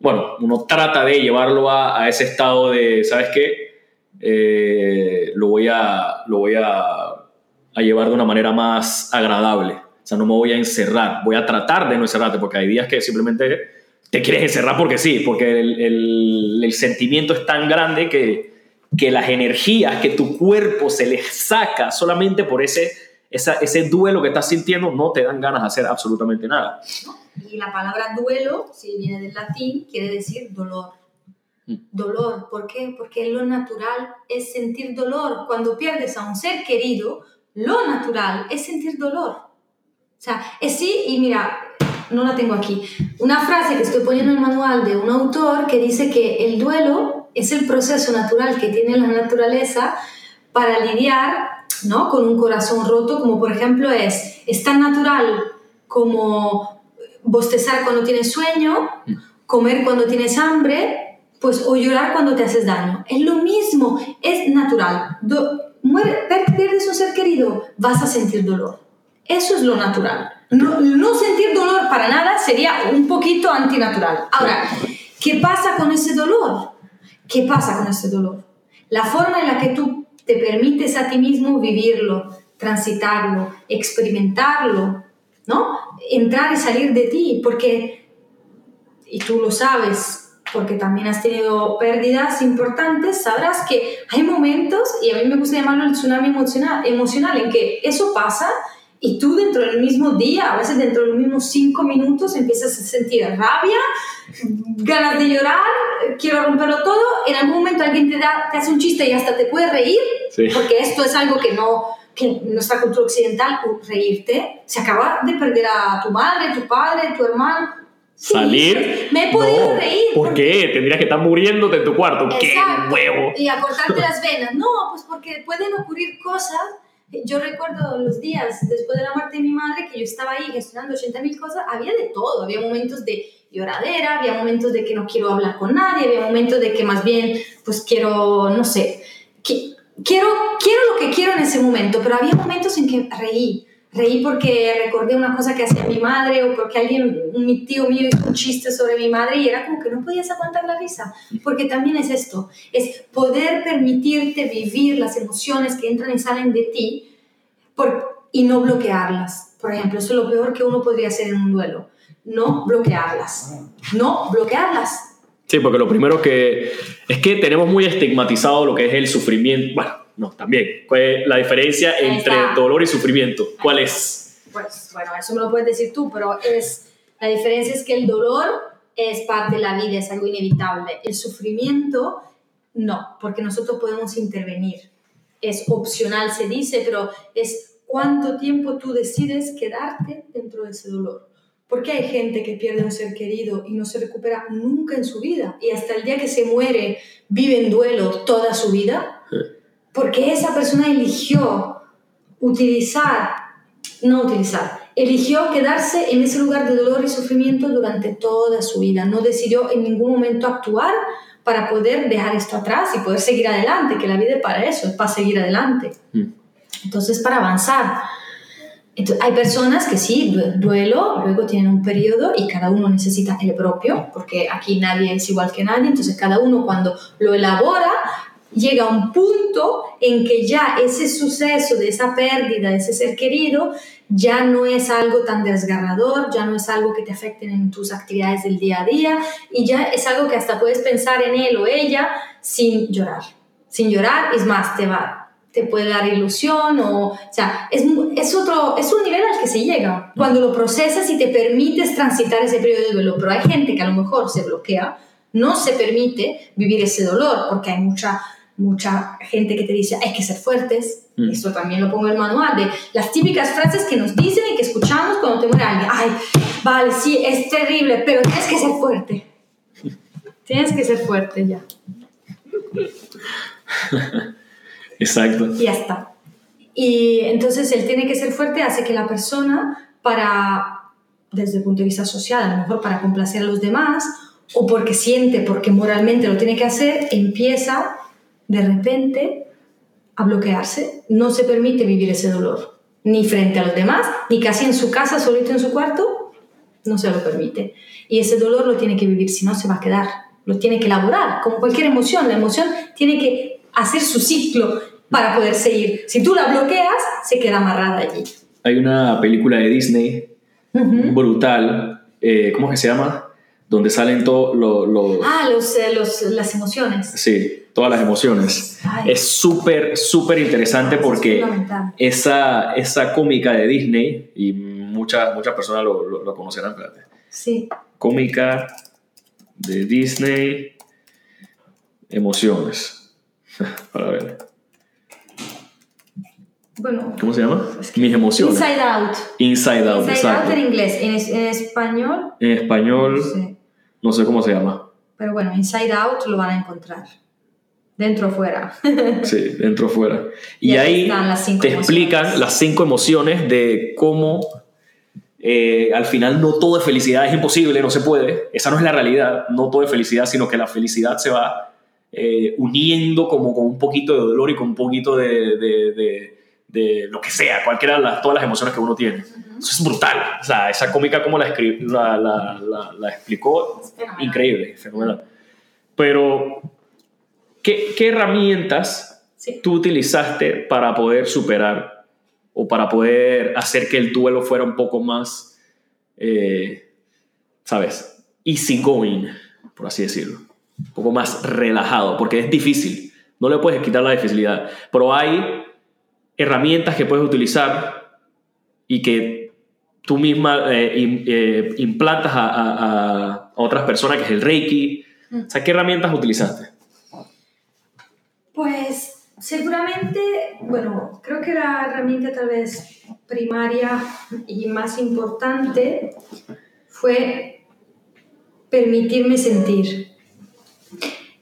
bueno, uno trata de llevarlo a, ese estado de, ¿sabes qué? Eh, lo voy, a, lo voy a, a, llevar de una manera más agradable. O sea, no me voy a encerrar, voy a tratar de no encerrarte, porque hay días que simplemente te quieres encerrar porque sí, porque el, el, el sentimiento es tan grande que, que las energías que tu cuerpo se les saca solamente por ese, esa, ese duelo que estás sintiendo no te dan ganas de hacer absolutamente nada. Y la palabra duelo, si viene del latín, quiere decir dolor. Mm. Dolor, ¿por qué? Porque lo natural es sentir dolor. Cuando pierdes a un ser querido, lo natural es sentir dolor. O sea, es sí, y mira, no la tengo aquí, una frase que estoy poniendo en el manual de un autor que dice que el duelo es el proceso natural que tiene la naturaleza para lidiar ¿no? con un corazón roto, como por ejemplo es, es tan natural como bostezar cuando tienes sueño, comer cuando tienes hambre, pues o llorar cuando te haces daño. Es lo mismo, es natural. muere, pierdes un ser querido, vas a sentir dolor. Eso es lo natural. No, no sentir dolor para nada sería un poquito antinatural. Ahora, ¿qué pasa con ese dolor? ¿Qué pasa con ese dolor? La forma en la que tú te permites a ti mismo vivirlo, transitarlo, experimentarlo, ¿no? Entrar y salir de ti, porque, y tú lo sabes, porque también has tenido pérdidas importantes, sabrás que hay momentos, y a mí me gusta llamarlo el tsunami emocional, emocional en que eso pasa y tú dentro del mismo día, a veces dentro de los mismos cinco minutos, empiezas a sentir rabia, ganas de llorar, quiero romperlo todo. En algún momento alguien te, da, te hace un chiste y hasta te puede reír, porque esto es algo que no, que nuestra cultura occidental, reírte, se acaba de perder a tu madre, tu padre, tu hermano. Salir. Me he podido reír. ¿Por qué? Tendrías que estar muriéndote en tu cuarto. ¡Qué huevo! Y a cortarte las venas. No, pues porque pueden ocurrir cosas yo recuerdo los días después de la muerte de mi madre que yo estaba ahí gestionando 80 mil cosas, había de todo, había momentos de lloradera, había momentos de que no quiero hablar con nadie, había momentos de que más bien pues quiero, no sé, que, quiero, quiero lo que quiero en ese momento, pero había momentos en que reí, reí porque recordé una cosa que hacía mi madre o porque alguien, un tío mío hizo un chiste sobre mi madre y era como que no podías aguantar la risa, porque también es esto, es poder permitirte vivir las emociones que entran y salen de ti por, y no bloquearlas. Por ejemplo, eso es lo peor que uno podría hacer en un duelo, no bloquearlas, no bloquearlas. Sí, porque lo primero que es que tenemos muy estigmatizado lo que es el sufrimiento, bueno, no, también. ¿Cuál es la diferencia entre dolor y sufrimiento? ¿Cuál es? Pues bueno, eso me lo puedes decir tú, pero es, la diferencia es que el dolor es parte de la vida, es algo inevitable. El sufrimiento, no, porque nosotros podemos intervenir. Es opcional, se dice, pero es cuánto tiempo tú decides quedarte dentro de ese dolor. Porque hay gente que pierde un ser querido y no se recupera nunca en su vida y hasta el día que se muere vive en duelo toda su vida porque esa persona eligió utilizar, no utilizar, eligió quedarse en ese lugar de dolor y sufrimiento durante toda su vida. No decidió en ningún momento actuar para poder dejar esto atrás y poder seguir adelante, que la vida es para eso, es para seguir adelante. Mm. Entonces, para avanzar. Hay personas que sí, duelo, luego tienen un periodo y cada uno necesita el propio, porque aquí nadie es igual que nadie, entonces cada uno cuando lo elabora llega un punto en que ya ese suceso de esa pérdida de ese ser querido ya no es algo tan desgarrador, ya no es algo que te afecte en tus actividades del día a día y ya es algo que hasta puedes pensar en él o ella sin llorar. Sin llorar, es más, te va te puede dar ilusión o, o sea, es, es, otro, es un nivel al que se llega cuando lo procesas y te permites transitar ese periodo de duelo, pero hay gente que a lo mejor se bloquea, no se permite vivir ese dolor porque hay mucha mucha gente que te dice hay que ser fuertes. Mm. Esto también lo pongo en el manual de las típicas frases que nos dicen y que escuchamos cuando te muere alguien. Ay, vale, sí, es terrible, pero tienes que ser fuerte. tienes que ser fuerte ya. Exacto. Y ya está. Y entonces el tiene que ser fuerte hace que la persona, para, desde el punto de vista social, a lo mejor para complacer a los demás, o porque siente, porque moralmente lo tiene que hacer, empieza de repente a bloquearse, no se permite vivir ese dolor, ni frente a los demás, ni casi en su casa, solito en su cuarto, no se lo permite. Y ese dolor lo tiene que vivir, si no se va a quedar, lo tiene que elaborar, como cualquier emoción, la emoción tiene que hacer su ciclo para poder seguir. Si tú la bloqueas, se queda amarrada allí. Hay una película de Disney brutal, eh, ¿cómo que se llama? Donde salen todos los... Ah, los, eh, los, las emociones. Sí, todas las emociones. Es súper, súper interesante porque esa, esa cómica de Disney, y muchas, muchas personas lo, lo, conocerán, espérate. Sí. Cómica de Disney, emociones. Para ver. Bueno, ¿Cómo se llama? Mis emociones. Inside Out. Inside Out, Inside Out en inglés. En, en español. En español. No sé. no sé cómo se llama. Pero bueno, Inside Out lo van a encontrar. Dentro o fuera. sí, dentro o fuera. Y, Y ahí te explican las cinco emociones de cómo eh, al final no todo es felicidad, es imposible, no se puede. Esa no es la realidad, no todo es felicidad, sino que la felicidad se va eh, uniendo como con un poquito de dolor y con un poquito de, de- de- de lo que sea, cualquiera de las, todas las emociones que uno tiene. Eso es brutal. O sea, esa cómica como la, la, la- la- explicó, fenomenal. increíble, fenomenal. Pero, ¿qué, qué herramientas Sí. tú utilizaste para poder superar o para poder hacer que el duelo fuera un poco más, eh, ¿sabes? Easy going, por así decirlo. Un poco más relajado, porque es difícil. No le puedes quitar la dificilidad. Pero hay herramientas que puedes utilizar y que tú misma eh, eh, implantas a, a- a- a otras personas, que es el Reiki. O sea, ¿qué herramientas utilizaste? Pues seguramente, bueno, creo que la herramienta tal vez primaria y más importante fue permitirme sentir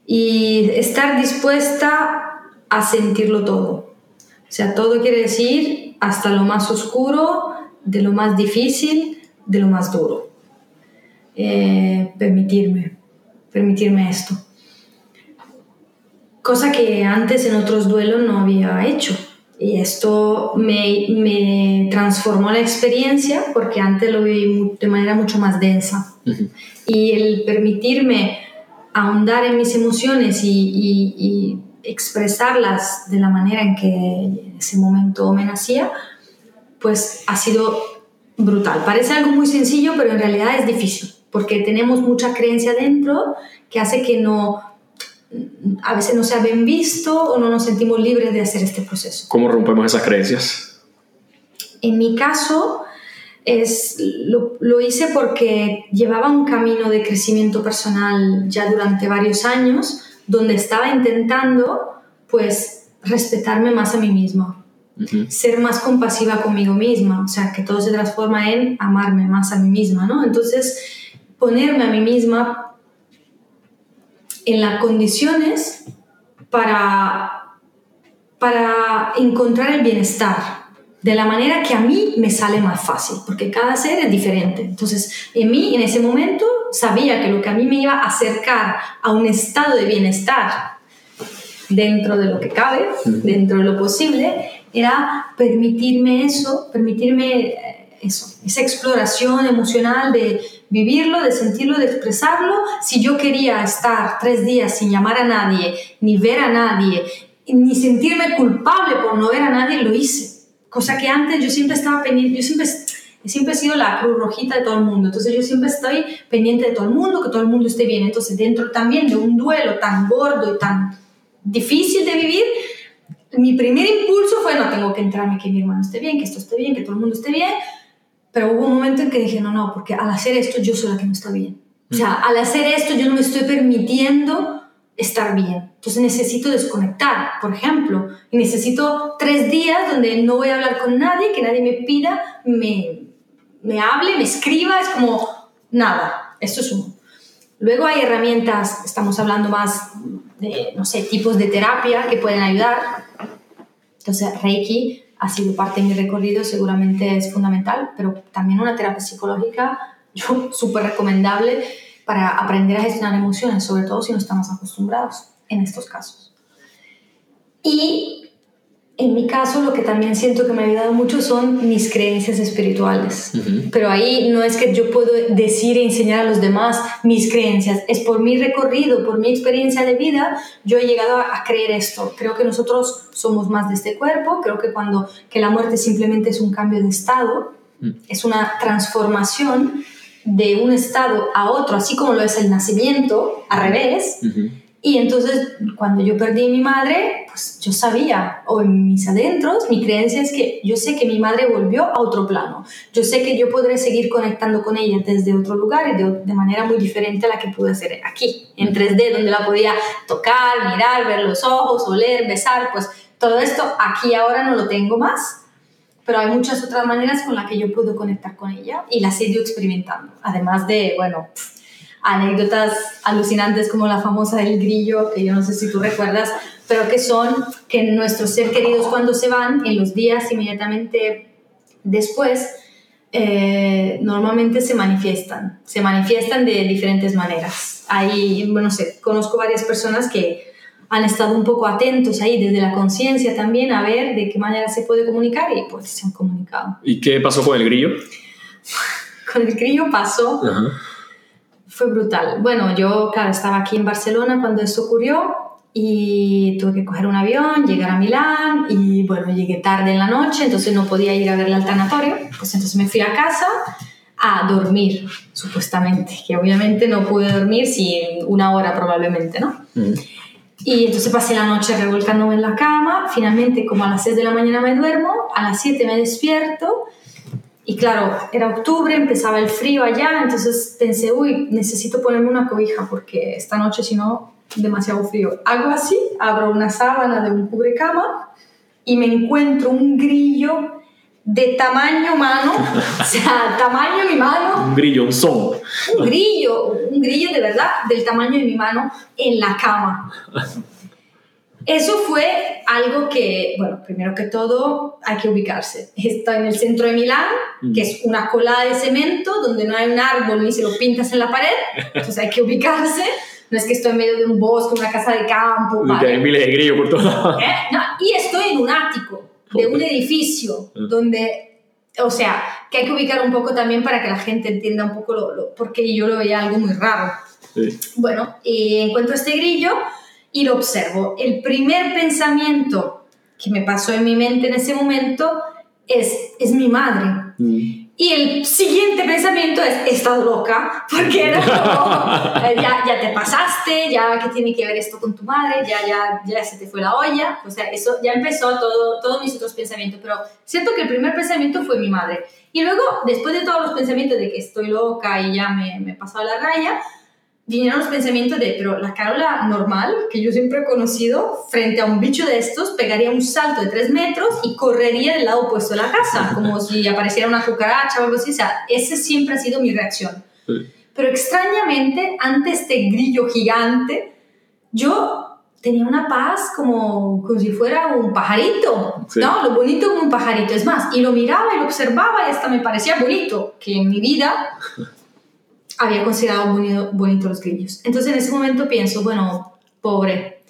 y estar dispuesta a sentirlo todo. O sea, todo quiere decir hasta lo más oscuro, de lo más difícil, de lo más duro. Eh, permitirme, permitirme esto cosa que antes en otros duelos no había hecho. Y esto me, me transformó la experiencia porque antes lo viví de manera mucho más densa. Y el permitirme ahondar en mis emociones y, y- y expresarlas de la manera en que en ese momento me nacía, pues ha sido brutal. Parece algo muy sencillo, pero en realidad es difícil, porque tenemos mucha creencia dentro que hace que no, a veces no sea bien visto o no nos sentimos libres de hacer este proceso. ¿Cómo rompemos esas creencias? En mi caso, es, lo, lo hice porque llevaba un camino de crecimiento personal ya durante varios años, donde estaba intentando, pues, respetarme más a mí misma, ser más compasiva conmigo misma, o sea, que todo se transforma en amarme más a mí misma, ¿no? Entonces, ponerme a mí misma en las condiciones para, para encontrar el bienestar de la manera que a mí me sale más fácil, porque cada ser es diferente. Entonces, en mí, en ese momento, sabía que lo que a mí me iba a acercar a un estado de bienestar dentro de lo que cabe, dentro de lo posible, era permitirme eso, permitirme eh, eso, esa exploración emocional de vivirlo, de sentirlo, de expresarlo. Si yo quería estar tres días sin llamar a nadie, ni ver a nadie, ni sentirme culpable por no ver a nadie, lo hice. Cosa que antes yo siempre estaba pendiente, yo siempre, siempre he sido la cruz rojita de todo el mundo, entonces yo siempre estoy pendiente de todo el mundo, que todo el mundo esté bien. Entonces dentro también de un duelo tan gordo y tan difícil de vivir, mi primer impulso fue, no, tengo que entrarme, que mi hermano esté bien, que esto esté bien, que todo el mundo esté bien, pero hubo un momento en que dije, no, no, porque al hacer esto yo soy la que no está bien. O sea, al hacer esto yo no me estoy permitiendo estar bien. Entonces necesito desconectar, por ejemplo, y necesito tres días donde no voy a hablar con nadie, que nadie me pida, me, me hable, me escriba, es como nada, esto es uno. Luego hay herramientas, estamos hablando más de, no sé, tipos de terapia que pueden ayudar. Entonces, Reiki ha sido parte de mi recorrido, seguramente es fundamental, pero también una terapia psicológica, yo súper recomendable para aprender a gestionar emociones, sobre todo si no estamos acostumbrados en estos casos. Y en mi caso, lo que también siento que me ha ayudado mucho son mis creencias espirituales. Pero ahí no es que yo puedo decir e enseñar a los demás mis creencias, es por mi recorrido, por mi experiencia de vida, yo he llegado a, a creer esto. Creo que nosotros somos más de este cuerpo, creo que cuando que la muerte simplemente es un cambio de estado, Mm. es una transformación de un estado a otro, así como lo es el nacimiento, al revés. Y entonces, cuando yo perdí a mi madre, pues yo sabía, o en mis adentros, mi creencia es que yo sé que mi madre volvió a otro plano. Yo sé que yo podré seguir conectando con ella desde otro lugar y de, de manera muy diferente a la que pude hacer aquí, en 3D, donde la podía tocar, mirar, ver los ojos, oler, besar. Pues todo esto aquí ahora no lo tengo más. Pero hay muchas otras maneras con las que yo puedo conectar con ella y las he ido experimentando. Además de, bueno, anécdotas alucinantes como la famosa del grillo, que yo no sé si tú recuerdas, pero que son que nuestros ser queridos cuando se van, en los días inmediatamente después, eh, normalmente se manifiestan, se manifiestan de diferentes maneras. Hay, bueno, sé, conozco varias personas que han estado un poco atentos ahí desde la conciencia también a ver de qué manera se puede comunicar y pues se han comunicado. ¿Y qué pasó con el grillo? con el grillo pasó, fue brutal. Bueno, yo, claro, estaba aquí en Barcelona cuando esto ocurrió y tuve que coger un avión, llegar a Milán y bueno, llegué tarde en la noche, entonces no podía ir a ver el tanatorio, pues entonces me fui a casa a dormir, supuestamente, que obviamente no pude dormir sin una hora probablemente, ¿no? Y entonces pasé la noche revolcándome en la cama, finalmente como a las 6 de la mañana me duermo, a las 7 me despierto. Y claro, era octubre, empezaba el frío allá, entonces pensé, uy, necesito ponerme una cobija porque esta noche si no, demasiado frío. Hago así, abro una sábana de un cubrecama y me encuentro un grillo de tamaño mano, o sea, tamaño de mi mano. Un grillo, un son. Un grillo, un grillo de verdad del tamaño de mi mano en la cama. Eso fue algo que, bueno, primero que todo hay que ubicarse. Está en el centro de Milán, mm. que es una colada de cemento donde no hay un árbol ni se lo pintas en la pared, entonces hay que ubicarse. No es que estoy en medio de un bosque, una casa de campo. ¿vale? hay miles de grillos por todos lados. ¿Eh? No, y estoy en un ático de un edificio ah. donde, o sea, que hay que ubicar un poco también para que la gente entienda un poco lo, porque yo lo veía algo muy raro. Bueno, y encuentro este grillo y lo observo. El primer pensamiento que me pasó en mi mente en ese momento es, es mi madre. Mm. Y el siguiente pensamiento es, estás loca, porque era como, eh, ya, ya te pasaste, ya que tiene que ver esto con tu madre, ya, ya, ya se te fue la olla, o sea, eso ya empezó todo, todos mis otros pensamientos, pero siento que el primer pensamiento fue mi madre. Y luego, después de todos los pensamientos de que estoy loca y ya me, me he pasado la raya, vinieron los pensamientos de, pero la Carola normal, que yo siempre he conocido, frente a un bicho de estos, pegaría un salto de tres metros y correría del lado opuesto de la casa, como si apareciera una cucaracha o algo así. O sea, esa siempre ha sido mi reacción. Pero extrañamente, ante este grillo gigante, yo tenía una paz como, como si fuera un pajarito, ¿no? Lo bonito como un pajarito. Es más, y lo miraba y lo observaba y hasta me parecía bonito, que en mi vida había considerado bonito, bonito los grillos. Entonces en ese momento pienso, bueno, pobre,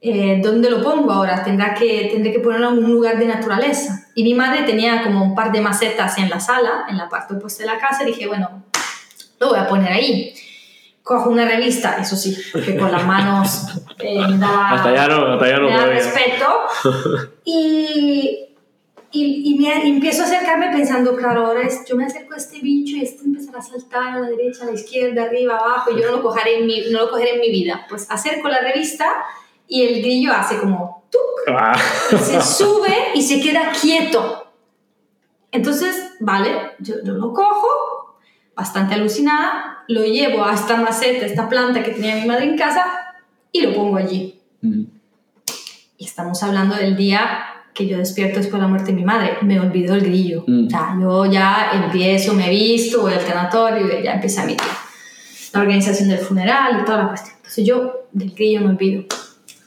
eh, ¿dónde lo pongo ahora? Tendrá que, tendré que ponerlo en un lugar de naturaleza. Y mi madre tenía como un par de macetas en la sala, en la parte opuesta de la casa, y dije, bueno, lo voy a poner ahí. Cojo una revista, eso sí, porque con las manos eh, me daba, hasta ya no, hasta ya no me daba respeto. Y y, me, empiezo a acercarme pensando, claro, ahora es, yo me acerco a este bicho y este empezará a saltar a la derecha, a la izquierda, arriba, abajo, y yo no lo cogeré en mi, no lo cogeré en mi vida. Pues acerco la revista y el grillo hace como ¡tuc! Ah. se sube y se queda quieto. Entonces, vale, yo, lo cojo, bastante alucinada, lo llevo a esta maceta, esta planta que tenía mi madre en casa y lo pongo allí. Y estamos hablando del día que yo despierto después de la muerte de mi madre, me olvido el grillo. Mm. O sea, yo ya empiezo, me visto, voy al tanatorio y ya empieza mi día. La organización del funeral y toda la cuestión. Entonces yo del grillo me olvido.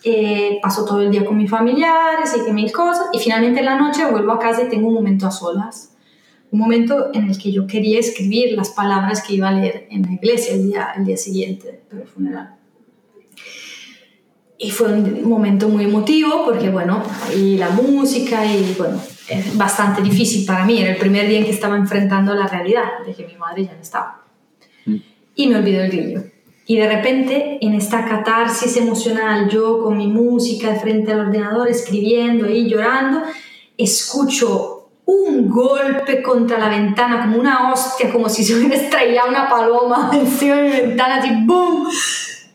Eh, paso todo el día con mis familiares y que mil cosas y finalmente en la noche vuelvo a casa y tengo un momento a solas. Un momento en el que yo quería escribir las palabras que iba a leer en la iglesia el día, el día siguiente del funeral y fue un momento muy emotivo porque, bueno, y la música y, bueno, es bastante difícil para mí. Era el primer día en que estaba enfrentando la realidad de que mi madre ya no estaba. Mm. Y me olvidó el grillo. Y de repente, en esta catarsis emocional, yo con mi música frente al ordenador, escribiendo y llorando, escucho un golpe contra la ventana, como una hostia, como si se hubiera estrellado una paloma encima de mi ventana, así ¡boom!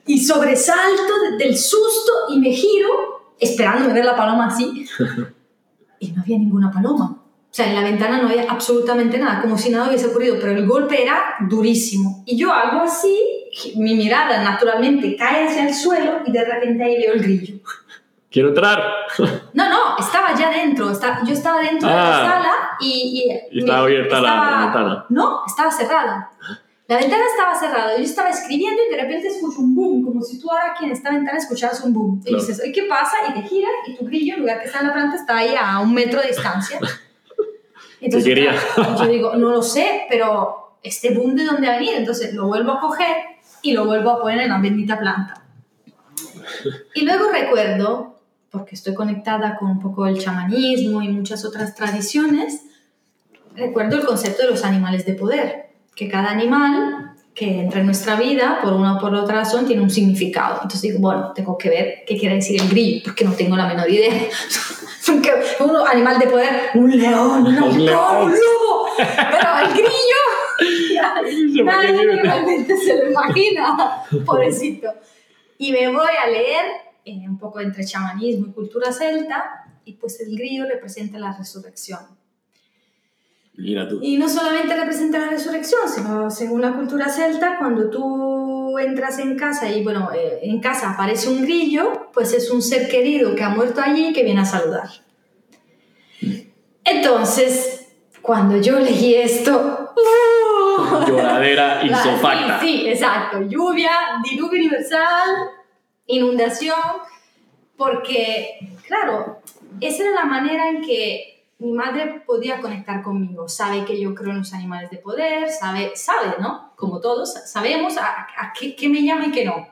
Y sobresalto del susto y me giro esperando ver la paloma así y no había ninguna paloma. O sea, en la ventana no había absolutamente nada, como si nada hubiese ocurrido, pero el golpe era durísimo. Y yo hago así, mi mirada naturalmente cae hacia el suelo y de repente ahí veo el grillo. Quiero entrar. No, no, estaba ya dentro. yo estaba dentro de la ah. sala y... Y, estaba abierta la, ventana. No, estaba cerrada. La ventana estaba cerrada, yo estaba escribiendo y de repente escucho un boom, como si tú ahora aquí en esta ventana escucharas un boom. Y dices, ¿qué pasa? Y te giras y tu grillo, en lugar que está en la planta, está ahí a un metro de distancia. Entonces, quería? claro, yo digo, no lo sé, pero este boom de dónde ha venido. Entonces lo vuelvo a coger y lo vuelvo a poner en la bendita planta. Y luego recuerdo, porque estoy conectada con un poco el chamanismo y muchas otras tradiciones, recuerdo el concepto de los animales de poder, que cada animal que entra en nuestra vida, por una o por otra razón, tiene un significado. Entonces digo, bueno, tengo que ver qué quiere decir el grillo, porque no tengo la menor idea. Que un animal de poder, un león, un halcón, león. un lobo, pero el grillo, nadie realmente se lo imagina, pobrecito. Y me voy a leer eh, un poco entre chamanismo y cultura celta, y pues el grillo representa la resurrección. Mira tú. Y no solamente representa la resurrección, sino según la cultura celta, cuando tú entras en casa y, bueno, eh, en casa aparece un grillo, pues es un ser querido que ha muerto allí y que viene a saludar. Entonces, cuando yo leí esto... ¡uh! Lloradera insofacta. Sí, sí, exacto. Lluvia, diluvio universal, inundación, porque, claro, esa era la manera en que mi madre podía conectar conmigo. Sabe que yo creo en los animales de poder, sabe, sabe, ¿no? Como todos, sabemos a, a qué, qué me llama y qué no.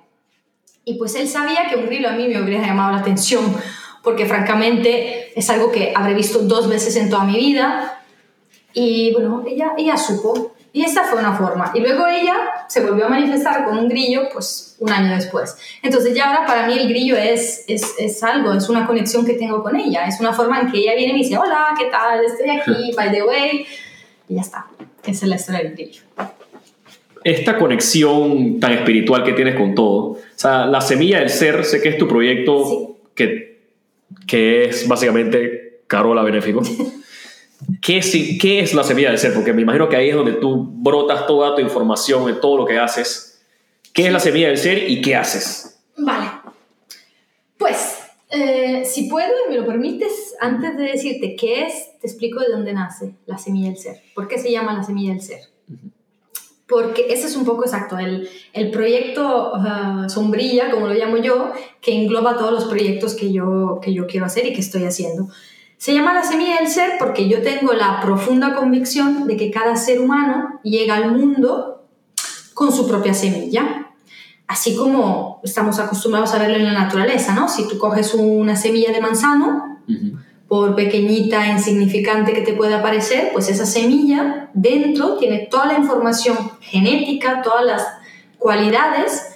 Y pues él sabía que un grillo a mí me hubiera llamado la atención, porque francamente es algo que habré visto dos veces en toda mi vida. Y bueno, ella, ella supo. Y esta fue una forma. Y luego ella se volvió a manifestar con un grillo, pues un año después. Entonces ya ahora para mí el grillo es, es, es algo, es una conexión que tengo con ella. Es una forma en que ella viene y me dice, hola, ¿qué tal? Estoy aquí, by the way. Y ya está. Esa es la historia del grillo. Esta conexión tan espiritual que tienes con todo, o sea, la semilla del ser, sé que es tu proyecto Sí. que, que es básicamente Carola Benéfico. ¿Qué, si- ¿Qué es la semilla del ser? Porque me imagino que ahí es donde tú brotas toda tu información de todo lo que haces. ¿Qué es la semilla del ser y qué haces? Vale. Pues, eh, si puedo y me lo permites, antes de decirte qué es, te explico de dónde nace la semilla del ser. ¿Por qué se llama la semilla del ser? Porque ese es un poco exacto, el, el proyecto ah, sombrilla, como lo llamo yo, que engloba todos los proyectos que yo, que yo quiero hacer y que estoy haciendo. Se llama la semilla del ser porque yo tengo la profunda convicción de que cada ser humano llega al mundo con su propia semilla. Así como estamos acostumbrados a verlo en la naturaleza, ¿no? Si tú coges una semilla de manzano, por pequeñita e insignificante que te pueda parecer, pues esa semilla dentro tiene toda la información genética, todas las cualidades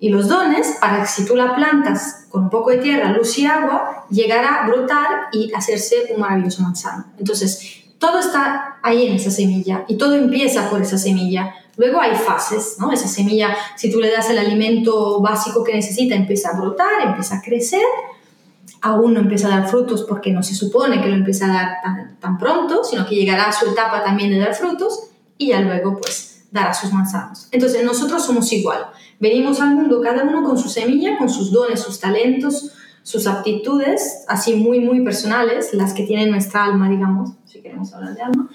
y los dones para que si tú la plantas con un poco de tierra, luz y agua, llegará a brotar y hacerse un maravilloso manzano. Entonces, todo está ahí en esa semilla y todo empieza por esa semilla. Luego hay fases, ¿no? Esa semilla, si tú le das el alimento básico que necesita, empieza a brotar, empieza a crecer aún no empieza a dar frutos porque no se supone que lo empiece a dar tan, tan pronto, sino que llegará a su etapa también de dar frutos y ya luego pues dará sus manzanos. Entonces nosotros somos igual, venimos al mundo cada uno con su semilla, con sus dones, sus talentos, sus aptitudes, así muy, muy personales, las que tiene nuestra alma, digamos, si queremos hablar de alma.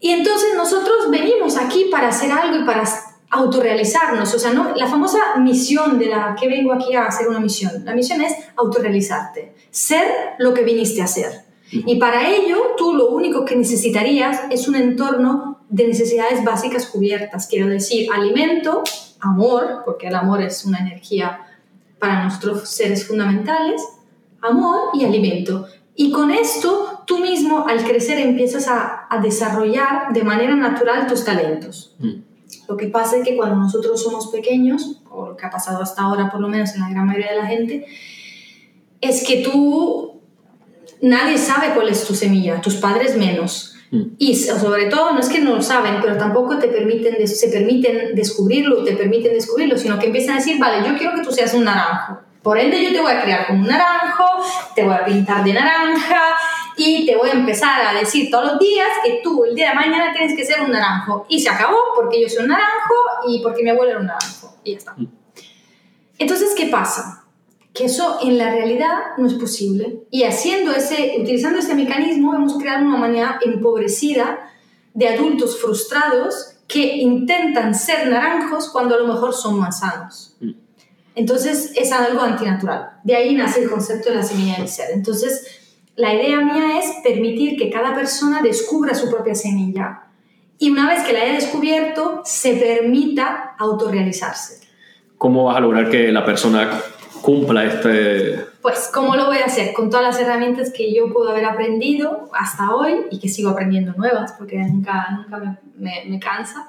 Y entonces nosotros venimos aquí para hacer algo y para autorrealizarnos, o sea, ¿no? la famosa misión de la que vengo aquí a hacer una misión. La misión es autorrealizarte, ser lo que viniste a ser. Y para ello, tú lo único que necesitarías es un entorno de necesidades básicas cubiertas, quiero decir, alimento, amor, porque el amor es una energía para nuestros seres fundamentales, amor y alimento. Y con esto, tú mismo al crecer empiezas a, a desarrollar de manera natural tus talentos. Mm. Lo que pasa es que cuando nosotros somos pequeños, o lo que ha pasado hasta ahora por lo menos en la gran mayoría de la gente, es que tú, nadie sabe cuál es tu semilla, tus padres menos. Mm. Y sobre todo, no es que no lo saben, pero tampoco te permiten, se permiten descubrirlo, te permiten descubrirlo, sino que empiezan a decir, vale, yo quiero que tú seas un naranjo. Por ende, yo te voy a crear como un naranjo, te voy a pintar de naranja y te voy a empezar a decir todos los días que tú el día de mañana tienes que ser un naranjo. Y se acabó porque yo soy un naranjo y porque mi abuelo era un naranjo. Y ya está. Entonces, ¿qué pasa? Que eso en la realidad no es posible. Y haciendo ese, utilizando ese mecanismo, hemos creado una humanidad empobrecida de adultos frustrados que intentan ser naranjos cuando a lo mejor son manzanos. Mm. Entonces es algo antinatural. De ahí nace el concepto de la semilla del ser. Entonces, la idea mía es permitir que cada persona descubra su propia semilla y una vez que la haya descubierto, se permita autorrealizarse. ¿Cómo vas a lograr que la persona cumpla este... Pues, ¿cómo lo voy a hacer? Con todas las herramientas que yo puedo haber aprendido hasta hoy y que sigo aprendiendo nuevas, porque nunca, nunca me, me, cansa.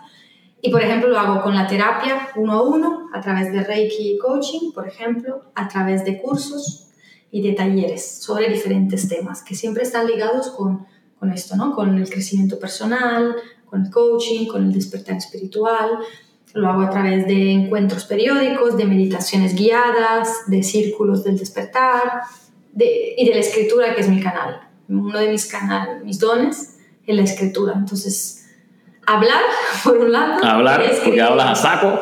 Y, por ejemplo, lo hago con la terapia uno a uno, a través de Reiki Coaching, por ejemplo, a través de cursos y de talleres sobre diferentes temas que siempre están ligados con, con esto, ¿no? Con el crecimiento personal, con el coaching, con el despertar espiritual. Lo hago a través de encuentros periódicos, de meditaciones guiadas, de círculos del despertar de, y de la escritura, que es mi canal. Uno de mis canales, mis dones, es la escritura. Entonces, hablar, por un lado. Hablar, porque hablas a saco,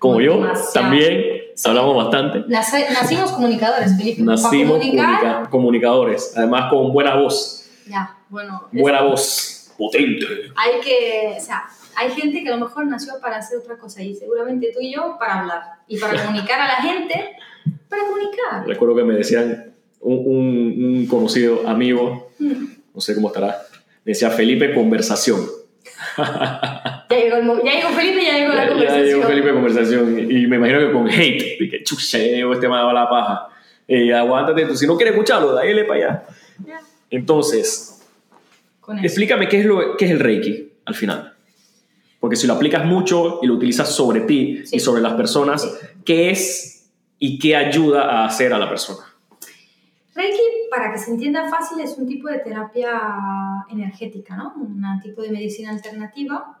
como yo, Demasiado. también, hablamos bastante. Nacimos comunicadores, Felipe. Nacimos comunicar, comunica- comunicadores, además con buena voz, ya, bueno, buena voz, potente. hay que, o sea, hay gente que a lo mejor nació para hacer otra cosa y seguramente tú y yo para hablar y para comunicar a la gente, para comunicar. Recuerdo que me decían un, un- un conocido amigo, Mm. no sé cómo estará, decía Felipe Conversación. Ya llegó, ya llegó Felipe, ya llegó la Ya- Ya conversación. llegó Felipe Conversación y me imagino que con hate, de que chucha, ya llegó este man a la paja. Aguántate, tú, si no quieres escucharlo, dale para allá. Ya, Entonces, con eso. explícame qué es, lo, qué es el Reiki al final. Porque si lo aplicas mucho y lo utilizas sobre ti Sí. y sobre las personas, Sí. ¿qué es y qué ayuda a hacer a la persona? Reiki, para que se entienda fácil, es un tipo de terapia energética, ¿no? Un tipo de medicina alternativa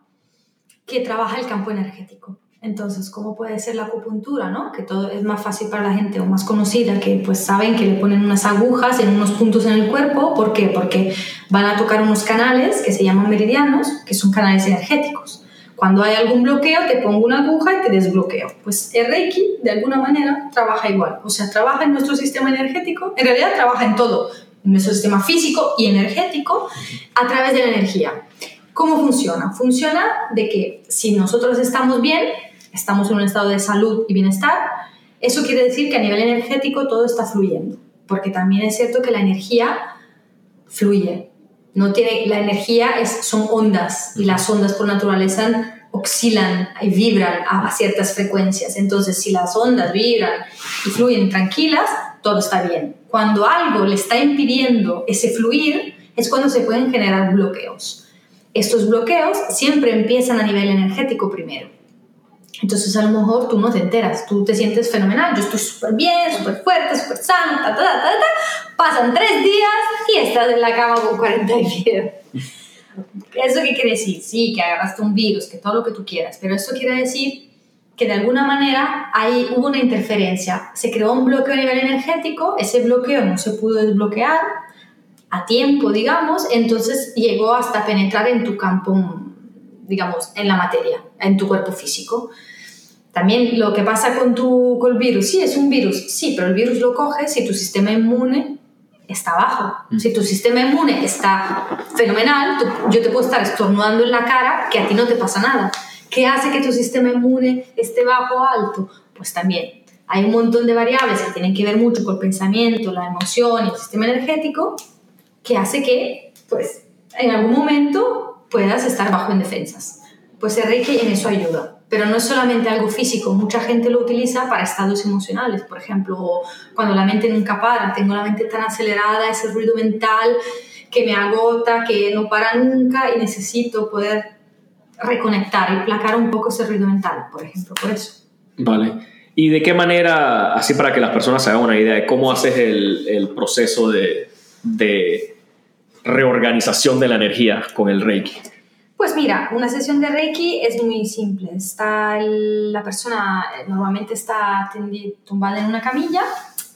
que trabaja el campo energético. Entonces, ¿cómo puede ser la acupuntura, no? Que todo es más fácil para la gente o más conocida, que pues saben que le ponen unas agujas en unos puntos en el cuerpo. ¿Por qué? Porque van a tocar unos canales que se llaman meridianos, que son canales energéticos. Cuando hay algún bloqueo, te pongo una aguja y te desbloqueo. Pues el Reiki, de alguna manera, trabaja igual. O sea, trabaja en nuestro sistema energético, en realidad trabaja en todo, en nuestro sistema físico y energético, a través de la energía. ¿Cómo funciona? Funciona de que si nosotros estamos bien, estamos en un estado de salud y bienestar, eso quiere decir que a nivel energético todo está fluyendo. Porque también es cierto que la energía fluye. No tiene, la energía es, son ondas y las ondas por naturaleza oscilan y vibran a, ciertas frecuencias. Entonces, si las ondas vibran y fluyen tranquilas, todo está bien. Cuando algo le está impidiendo ese fluir, es cuando se pueden generar bloqueos. Estos bloqueos siempre empiezan a nivel energético primero. Entonces a lo mejor tú no te enteras, tú te sientes fenomenal, yo estoy súper bien, súper fuerte, súper sano, ta, ta, ta, ta, ta. pasan tres días y estás en la cama con 40 fiebre. ¿Eso qué quiere decir? Sí, que agarraste un virus, que todo lo que tú quieras, pero eso quiere decir que de alguna manera ahí hubo una interferencia, se creó un bloqueo a nivel energético, ese bloqueo no se pudo desbloquear a tiempo, digamos, entonces llegó hasta penetrar en tu campo, digamos, en la materia, en tu cuerpo físico. También lo que pasa con, tu, con el virus, sí, es un virus, sí, pero el virus lo coges si tu sistema inmune está bajo. Si tu sistema inmune está fenomenal, tú- yo te puedo estar estornudando en la cara que a ti no te pasa nada. ¿Qué hace que tu sistema inmune esté bajo o alto? Pues también hay un montón de variables que tienen que ver mucho con el pensamiento, la emoción y el sistema energético que hace que, pues, en algún momento puedas estar bajo en defensas. Pues Reiki en eso ayuda. Pero no es solamente algo físico, mucha gente lo utiliza para estados emocionales. Por ejemplo, cuando la mente nunca para, tengo la mente tan acelerada, ese ruido mental que me agota, que no para nunca y necesito poder reconectar y placar un poco ese ruido mental, por ejemplo, por eso. Vale. ¿Y de qué manera, así para que las personas se hagan una idea de cómo haces el, el proceso de, de reorganización de la energía con el Reiki? Pues mira, una sesión de Reiki es muy simple. Está la persona eh, normalmente está tumbada en una camilla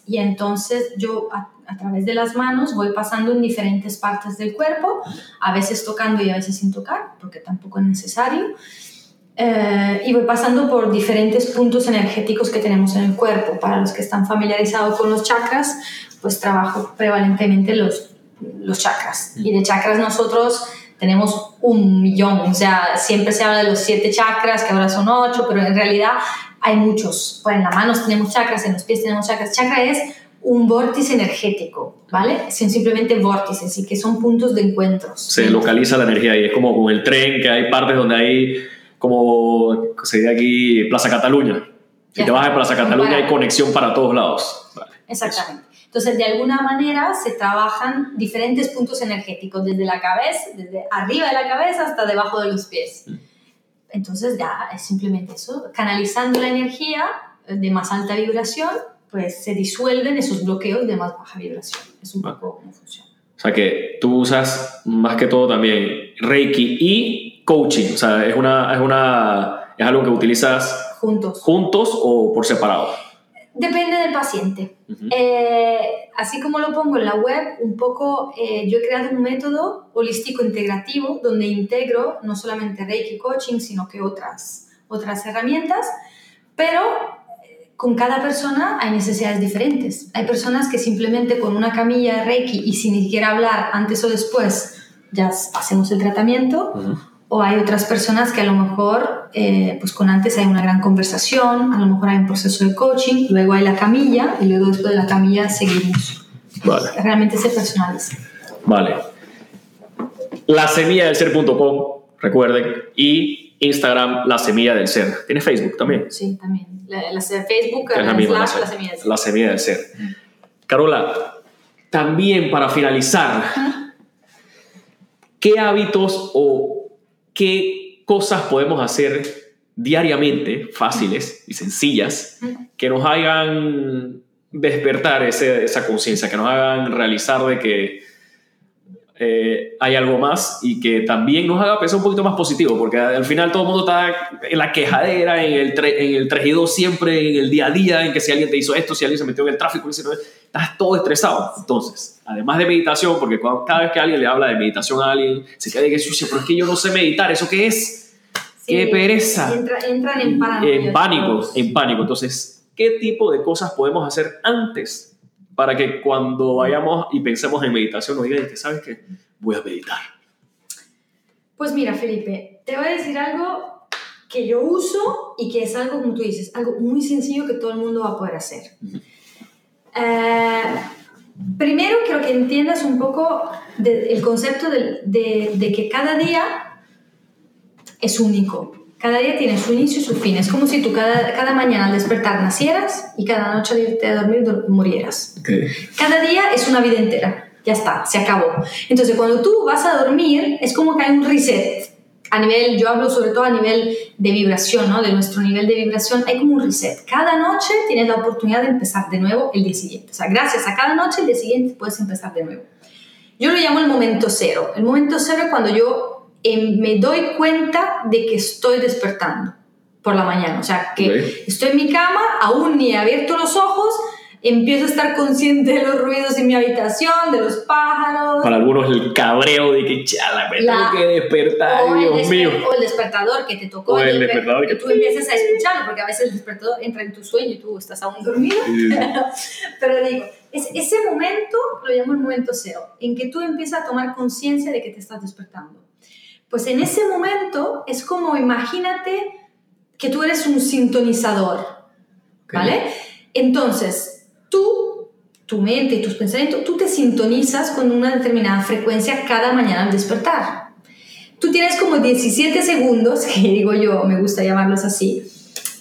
y entonces yo a, a través de las manos voy pasando en diferentes partes del cuerpo, a veces tocando y a veces sin tocar, porque tampoco es necesario. Eh, y voy pasando por diferentes puntos energéticos que tenemos en el cuerpo. Para los que están familiarizados con los chakras, pues trabajo prevalentemente los, los chakras. Y de chakras nosotros tenemos un millón, o sea, siempre se habla de los siete chakras, que ahora son ocho, pero en realidad hay muchos. Pues en las manos tenemos chakras, en los pies tenemos chakras. Chakra es un vórtice energético, ¿vale? Son simplemente vórtices, así que son puntos de encuentros. Se localiza la energía y es como con el tren, que hay partes donde hay, como se dice aquí, Plaza Cataluña. Si te vas a Plaza Cataluña hay conexión para todos lados. Exactamente. Entonces, de alguna manera se trabajan diferentes puntos energéticos, desde la cabeza, desde arriba de la cabeza hasta debajo de los pies. Mm. Entonces, ya es simplemente eso, canalizando la energía de más alta vibración, pues se disuelven esos bloqueos de más baja vibración. Es un poco cómo funciona. O sea que tú usas más que todo también Reiki y coaching. O sea, es, una, es, una, es algo que utilizas juntos. juntos o por separado. Depende del paciente. Eh, así como lo pongo en la web, un poco eh, yo he creado un método holístico integrativo donde integro no solamente Reiki Coaching, sino que otras, otras herramientas, pero eh, con cada persona hay necesidades diferentes. Hay personas que simplemente con una camilla de Reiki y sin ni siquiera hablar antes o después ya hacemos el tratamiento o hay otras personas que a lo mejor, eh, pues con antes hay una gran conversación, a lo mejor hay un proceso de coaching, luego hay la camilla y luego después de la camilla seguimos. Vale. Realmente se personaliza. Vale. La semilla del ser.com, recuerden, y Instagram, la semilla del ser. ¿Tiene Facebook también? Sí, también. La, la Facebook es la, misma, la, semilla del ser. La semilla del ser. Carola, también para finalizar, ¿qué hábitos o qué cosas podemos hacer diariamente, fáciles y sencillas, que nos hagan despertar esa conciencia, que nos hagan realizar de que eh, hay algo más y que también nos haga pensar un poquito más positivo, porque al final todo el mundo está en la quejadera, en el, en el 3 y 2 siempre, en el día a día, en que si alguien te hizo esto, si alguien se metió en el tráfico, estás todo estresado. Entonces, además de meditación, porque cada vez que alguien le habla de meditación a alguien, se queda de que, pero es que yo no sé meditar, ¿eso qué es? ¡Qué pereza! entran en pánico. En pánico, en pánico. Entonces, ¿qué tipo de cosas podemos hacer antes para que cuando vayamos y pensemos en meditación nos digan ¿sabes qué? Voy a meditar. Pues mira, Felipe, te voy a decir algo que yo uso y que es algo, como tú dices, algo muy sencillo que todo el mundo va a poder hacer. Eh, primero quiero que entiendas un poco el concepto de, de, que cada día es único. Cada día tiene su inicio y su fin. Es como si tú cada, cada mañana al despertar nacieras y cada noche al irte a dormir murieras. Cada día es una vida entera. Ya está, se acabó. Entonces, cuando tú vas a dormir, es como que hay un reset a nivel, yo hablo sobre todo a nivel de vibración, ¿no? De nuestro nivel de vibración, hay como un reset. Cada noche tienes la oportunidad de empezar de nuevo el día siguiente. O sea, gracias a cada noche, el día siguiente puedes empezar de nuevo. Yo lo llamo el momento cero. El momento cero es cuando yo em, me doy cuenta de que estoy despertando por la mañana. O sea, que estoy en mi cama, aún ni he abierto los ojos, empiezo a estar consciente de los ruidos en mi habitación, de los pájaros. Para algunos el cabreo de que chala, me tengo que despertar, Dios mío. O el despertador que te tocó. O el despertador que, tú empiezas a escucharlo, porque a veces el despertador entra en tu sueño y tú estás aún dormido. Pero digo, es, ese momento lo llamo el momento cero, en que tú empiezas a tomar conciencia de que te estás despertando. Pues en ese momento es como imagínate que tú eres un sintonizador, ¿vale? Entonces, tú, tu mente y tus pensamientos, tú te sintonizas con una determinada frecuencia cada mañana al despertar. Tú tienes como 17 segundos, que digo yo, me gusta llamarlos así,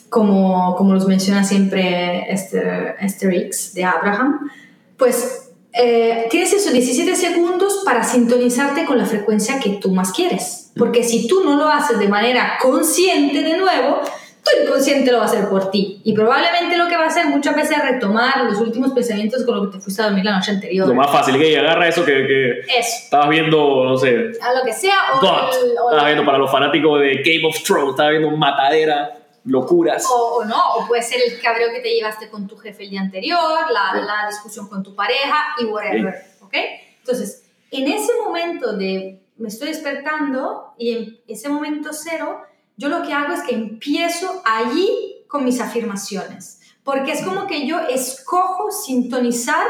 como, como los menciona siempre Esther, Esther X de Abraham, pues eh, tienes esos 17 segundos para sintonizarte con la frecuencia que tú más quieres. Porque si tú no lo haces de manera consciente de nuevo, tu inconsciente lo va a hacer por ti. Y probablemente lo que va a hacer muchas veces es retomar los últimos pensamientos con lo que te fuiste a dormir la noche anterior. Lo más fácil, que agarra eso que, que estabas viendo, no sé. A lo que sea. O, estabas viendo para los fanáticos de Game of Thrones, estabas viendo matadera. Locuras. O, no, o puede ser el cabreo que te llevaste con tu jefe el día anterior, la, la discusión con tu pareja y whatever. ¿Ok? Entonces, en ese momento de me estoy despertando y en ese momento cero, yo lo que hago es que empiezo allí con mis afirmaciones, porque es como que yo escojo sintonizar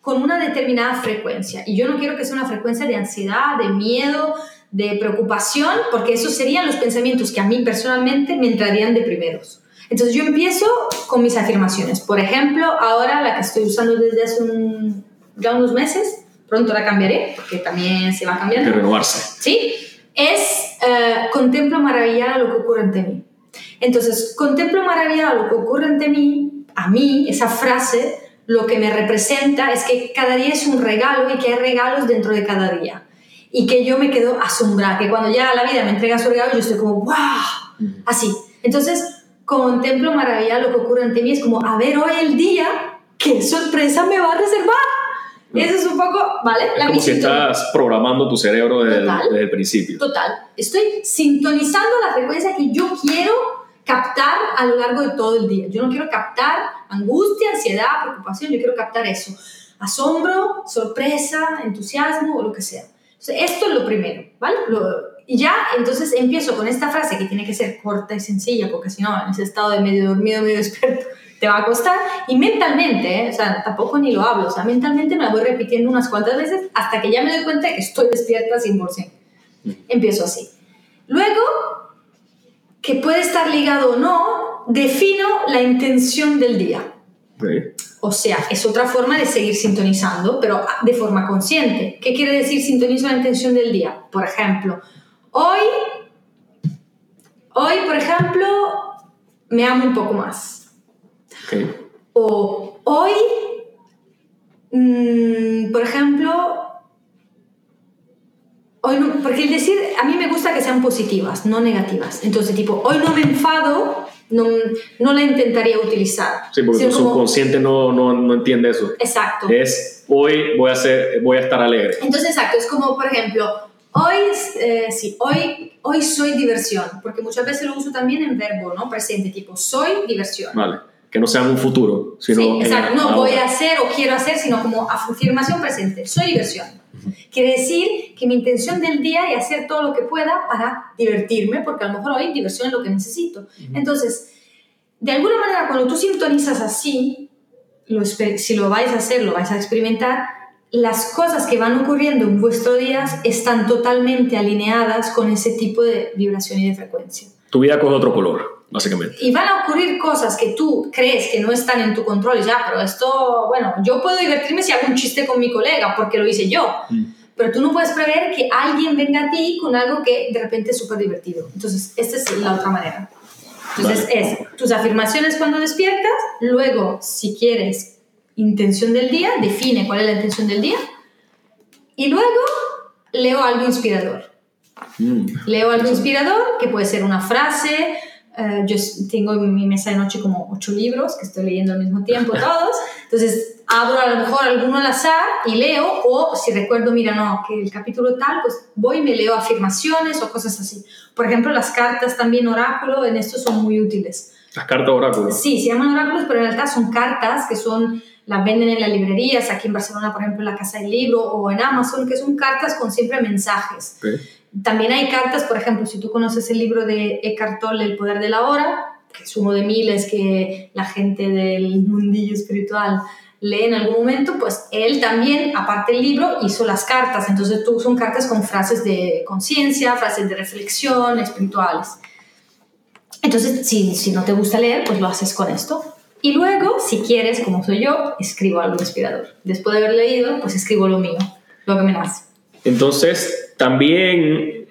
con una determinada frecuencia y yo no quiero que sea una frecuencia de ansiedad, de miedo, de preocupación, porque esos serían los pensamientos que a mí personalmente me entrarían de primeros. Entonces yo empiezo con mis afirmaciones. Por ejemplo, ahora la que estoy usando desde hace ya unos meses, pronto la cambiaré, porque también se va a cambiar. De renovarse. Sí, es eh, contemplo maravillada lo que ocurre ante mí. Entonces, contemplo maravillada lo que ocurre ante mí, a mí, esa frase, lo que me representa es que cada día es un regalo y que hay regalos dentro de cada día. Y que yo me quedo asombrada, que cuando ya la vida me entrega su regalo, yo estoy como, wow, así. Entonces, contemplo maravillada lo que ocurre ante mí, es como, a ver hoy el día, qué sorpresa me va a reservar. Eso es un poco, ¿vale? Es como si estás programando tu cerebro desde, desde, el principio. Total. Estoy sintonizando la frecuencia que yo quiero captar a lo largo de todo el día. Yo no quiero captar angustia, ansiedad, preocupación, yo quiero captar eso. Asombro, sorpresa, entusiasmo o lo que sea. Esto es lo primero, ¿vale? y ya, entonces empiezo con esta frase que tiene que ser corta y sencilla, porque si no, en ese estado de medio dormido, medio despierto, te va a costar. Y mentalmente, ¿eh? o sea, tampoco ni lo hablo, o sea, mentalmente me la voy repitiendo unas cuantas veces hasta que ya me doy cuenta de que estoy despierta 100%. Empiezo así. Luego, que puede estar ligado o no, defino la intención del día. O sea, es otra forma de seguir sintonizando, pero de forma consciente. ¿Qué quiere decir sintonizo la intención del día? Por ejemplo, hoy, hoy, por ejemplo, me amo un poco más. O hoy, mm, por ejemplo, hoy porque el decir, a mí me gusta que sean positivas, no negativas. Entonces, tipo, hoy no me enfado, no, no la intentaría utilizar. Sí, porque tu subconsciente no, no, no, entiende eso. Exacto. Es, hoy voy a, ser, voy a estar alegre. Entonces, exacto, es como, por ejemplo, hoy, eh, sí, hoy, hoy soy diversión, porque muchas veces lo uso también en verbo, ¿no? Presente, tipo, soy diversión. Vale que no sea un futuro, sino sí, exacto. no voy a hacer o quiero hacer, sino como afirmación presente. Soy diversión. Quiere decir que mi intención del día es hacer todo lo que pueda para divertirme, porque a lo mejor hoy diversión es lo que necesito. Entonces, de alguna manera, cuando tú sintonizas así, si lo vais a hacer, lo vais a experimentar, las cosas que van ocurriendo en vuestro día están totalmente alineadas con ese tipo de vibración y de frecuencia. Tu vida coge otro color básicamente. Y van a ocurrir cosas que tú crees que no están en tu control, ya, pero esto, bueno, yo puedo divertirme si hago un chiste con mi colega porque lo hice yo. Mm. Pero tú no puedes prever que alguien venga a ti con algo que de repente es súper divertido. Entonces, esta es la otra manera. Entonces, es tus afirmaciones cuando despiertas, luego, si quieres, intención del día, define cuál es la intención del día, y luego leo algo inspirador. Mm. Leo algo inspirador, que puede ser una frase, eh, yo tengo en mi mesa de noche como ocho libros que estoy leyendo al mismo tiempo todos. Entonces abro a lo mejor alguno al azar y leo o si recuerdo, mira, no, que el capítulo tal, pues voy y me leo afirmaciones o cosas así. Por ejemplo, las cartas también oráculo en esto son muy útiles. Las cartas oráculo. Sí, se llaman oráculos, pero en realidad son cartas que son las venden en las librerías, aquí en Barcelona, por ejemplo, en la Casa del Libro o en Amazon, que son cartas con siempre mensajes. También hay cartas, por ejemplo, si tú conoces el libro de Eckhart Tolle, El poder de la hora, que es uno de miles que la gente del mundillo espiritual lee en algún momento, pues él también, aparte del libro, hizo las cartas. Entonces tú son cartas con frases de conciencia, frases de reflexión, espirituales. Entonces, si, si no te gusta leer, pues lo haces con esto. Y luego, si quieres, como soy yo, escribo algo inspirador. Después de haber leído, pues escribo lo mío, lo que me nace. Entonces, también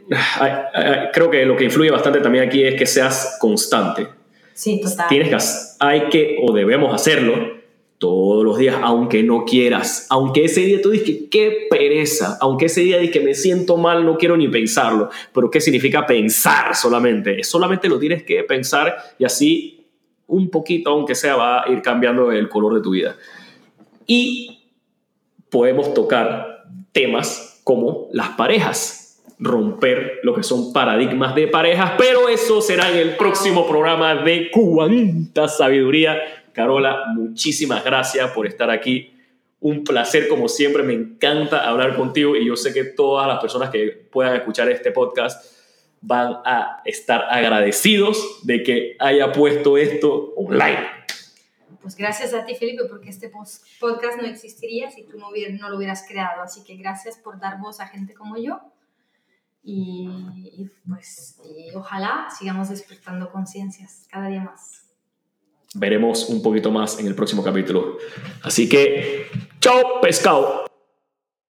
creo que lo que influye bastante también aquí es que seas constante. Sí, total. Tienes que, hay que o debemos hacerlo todos los días, aunque no quieras, aunque ese día tú dices qué pereza, aunque ese día dices que me siento mal, no quiero ni pensarlo, pero ¿qué significa pensar solamente? Solamente lo tienes que pensar y así un poquito, aunque sea, va a ir cambiando el color de tu vida. Y podemos tocar temas como las parejas, romper lo que son paradigmas de parejas, pero eso será en el próximo programa de Cuánta Sabiduría. Carola, muchísimas gracias por estar aquí. Un placer como siempre, me encanta hablar contigo y yo sé que todas las personas que puedan escuchar este podcast van a estar agradecidos de que haya puesto esto online pues gracias a ti, Felipe, porque este podcast no existiría si tú no, hubiera, no lo hubieras creado. Así que gracias por dar voz a gente como yo. Y, pues ojalá sigamos despertando conciencias cada día más. Veremos un poquito más en el próximo capítulo. Así que, chao, pescado.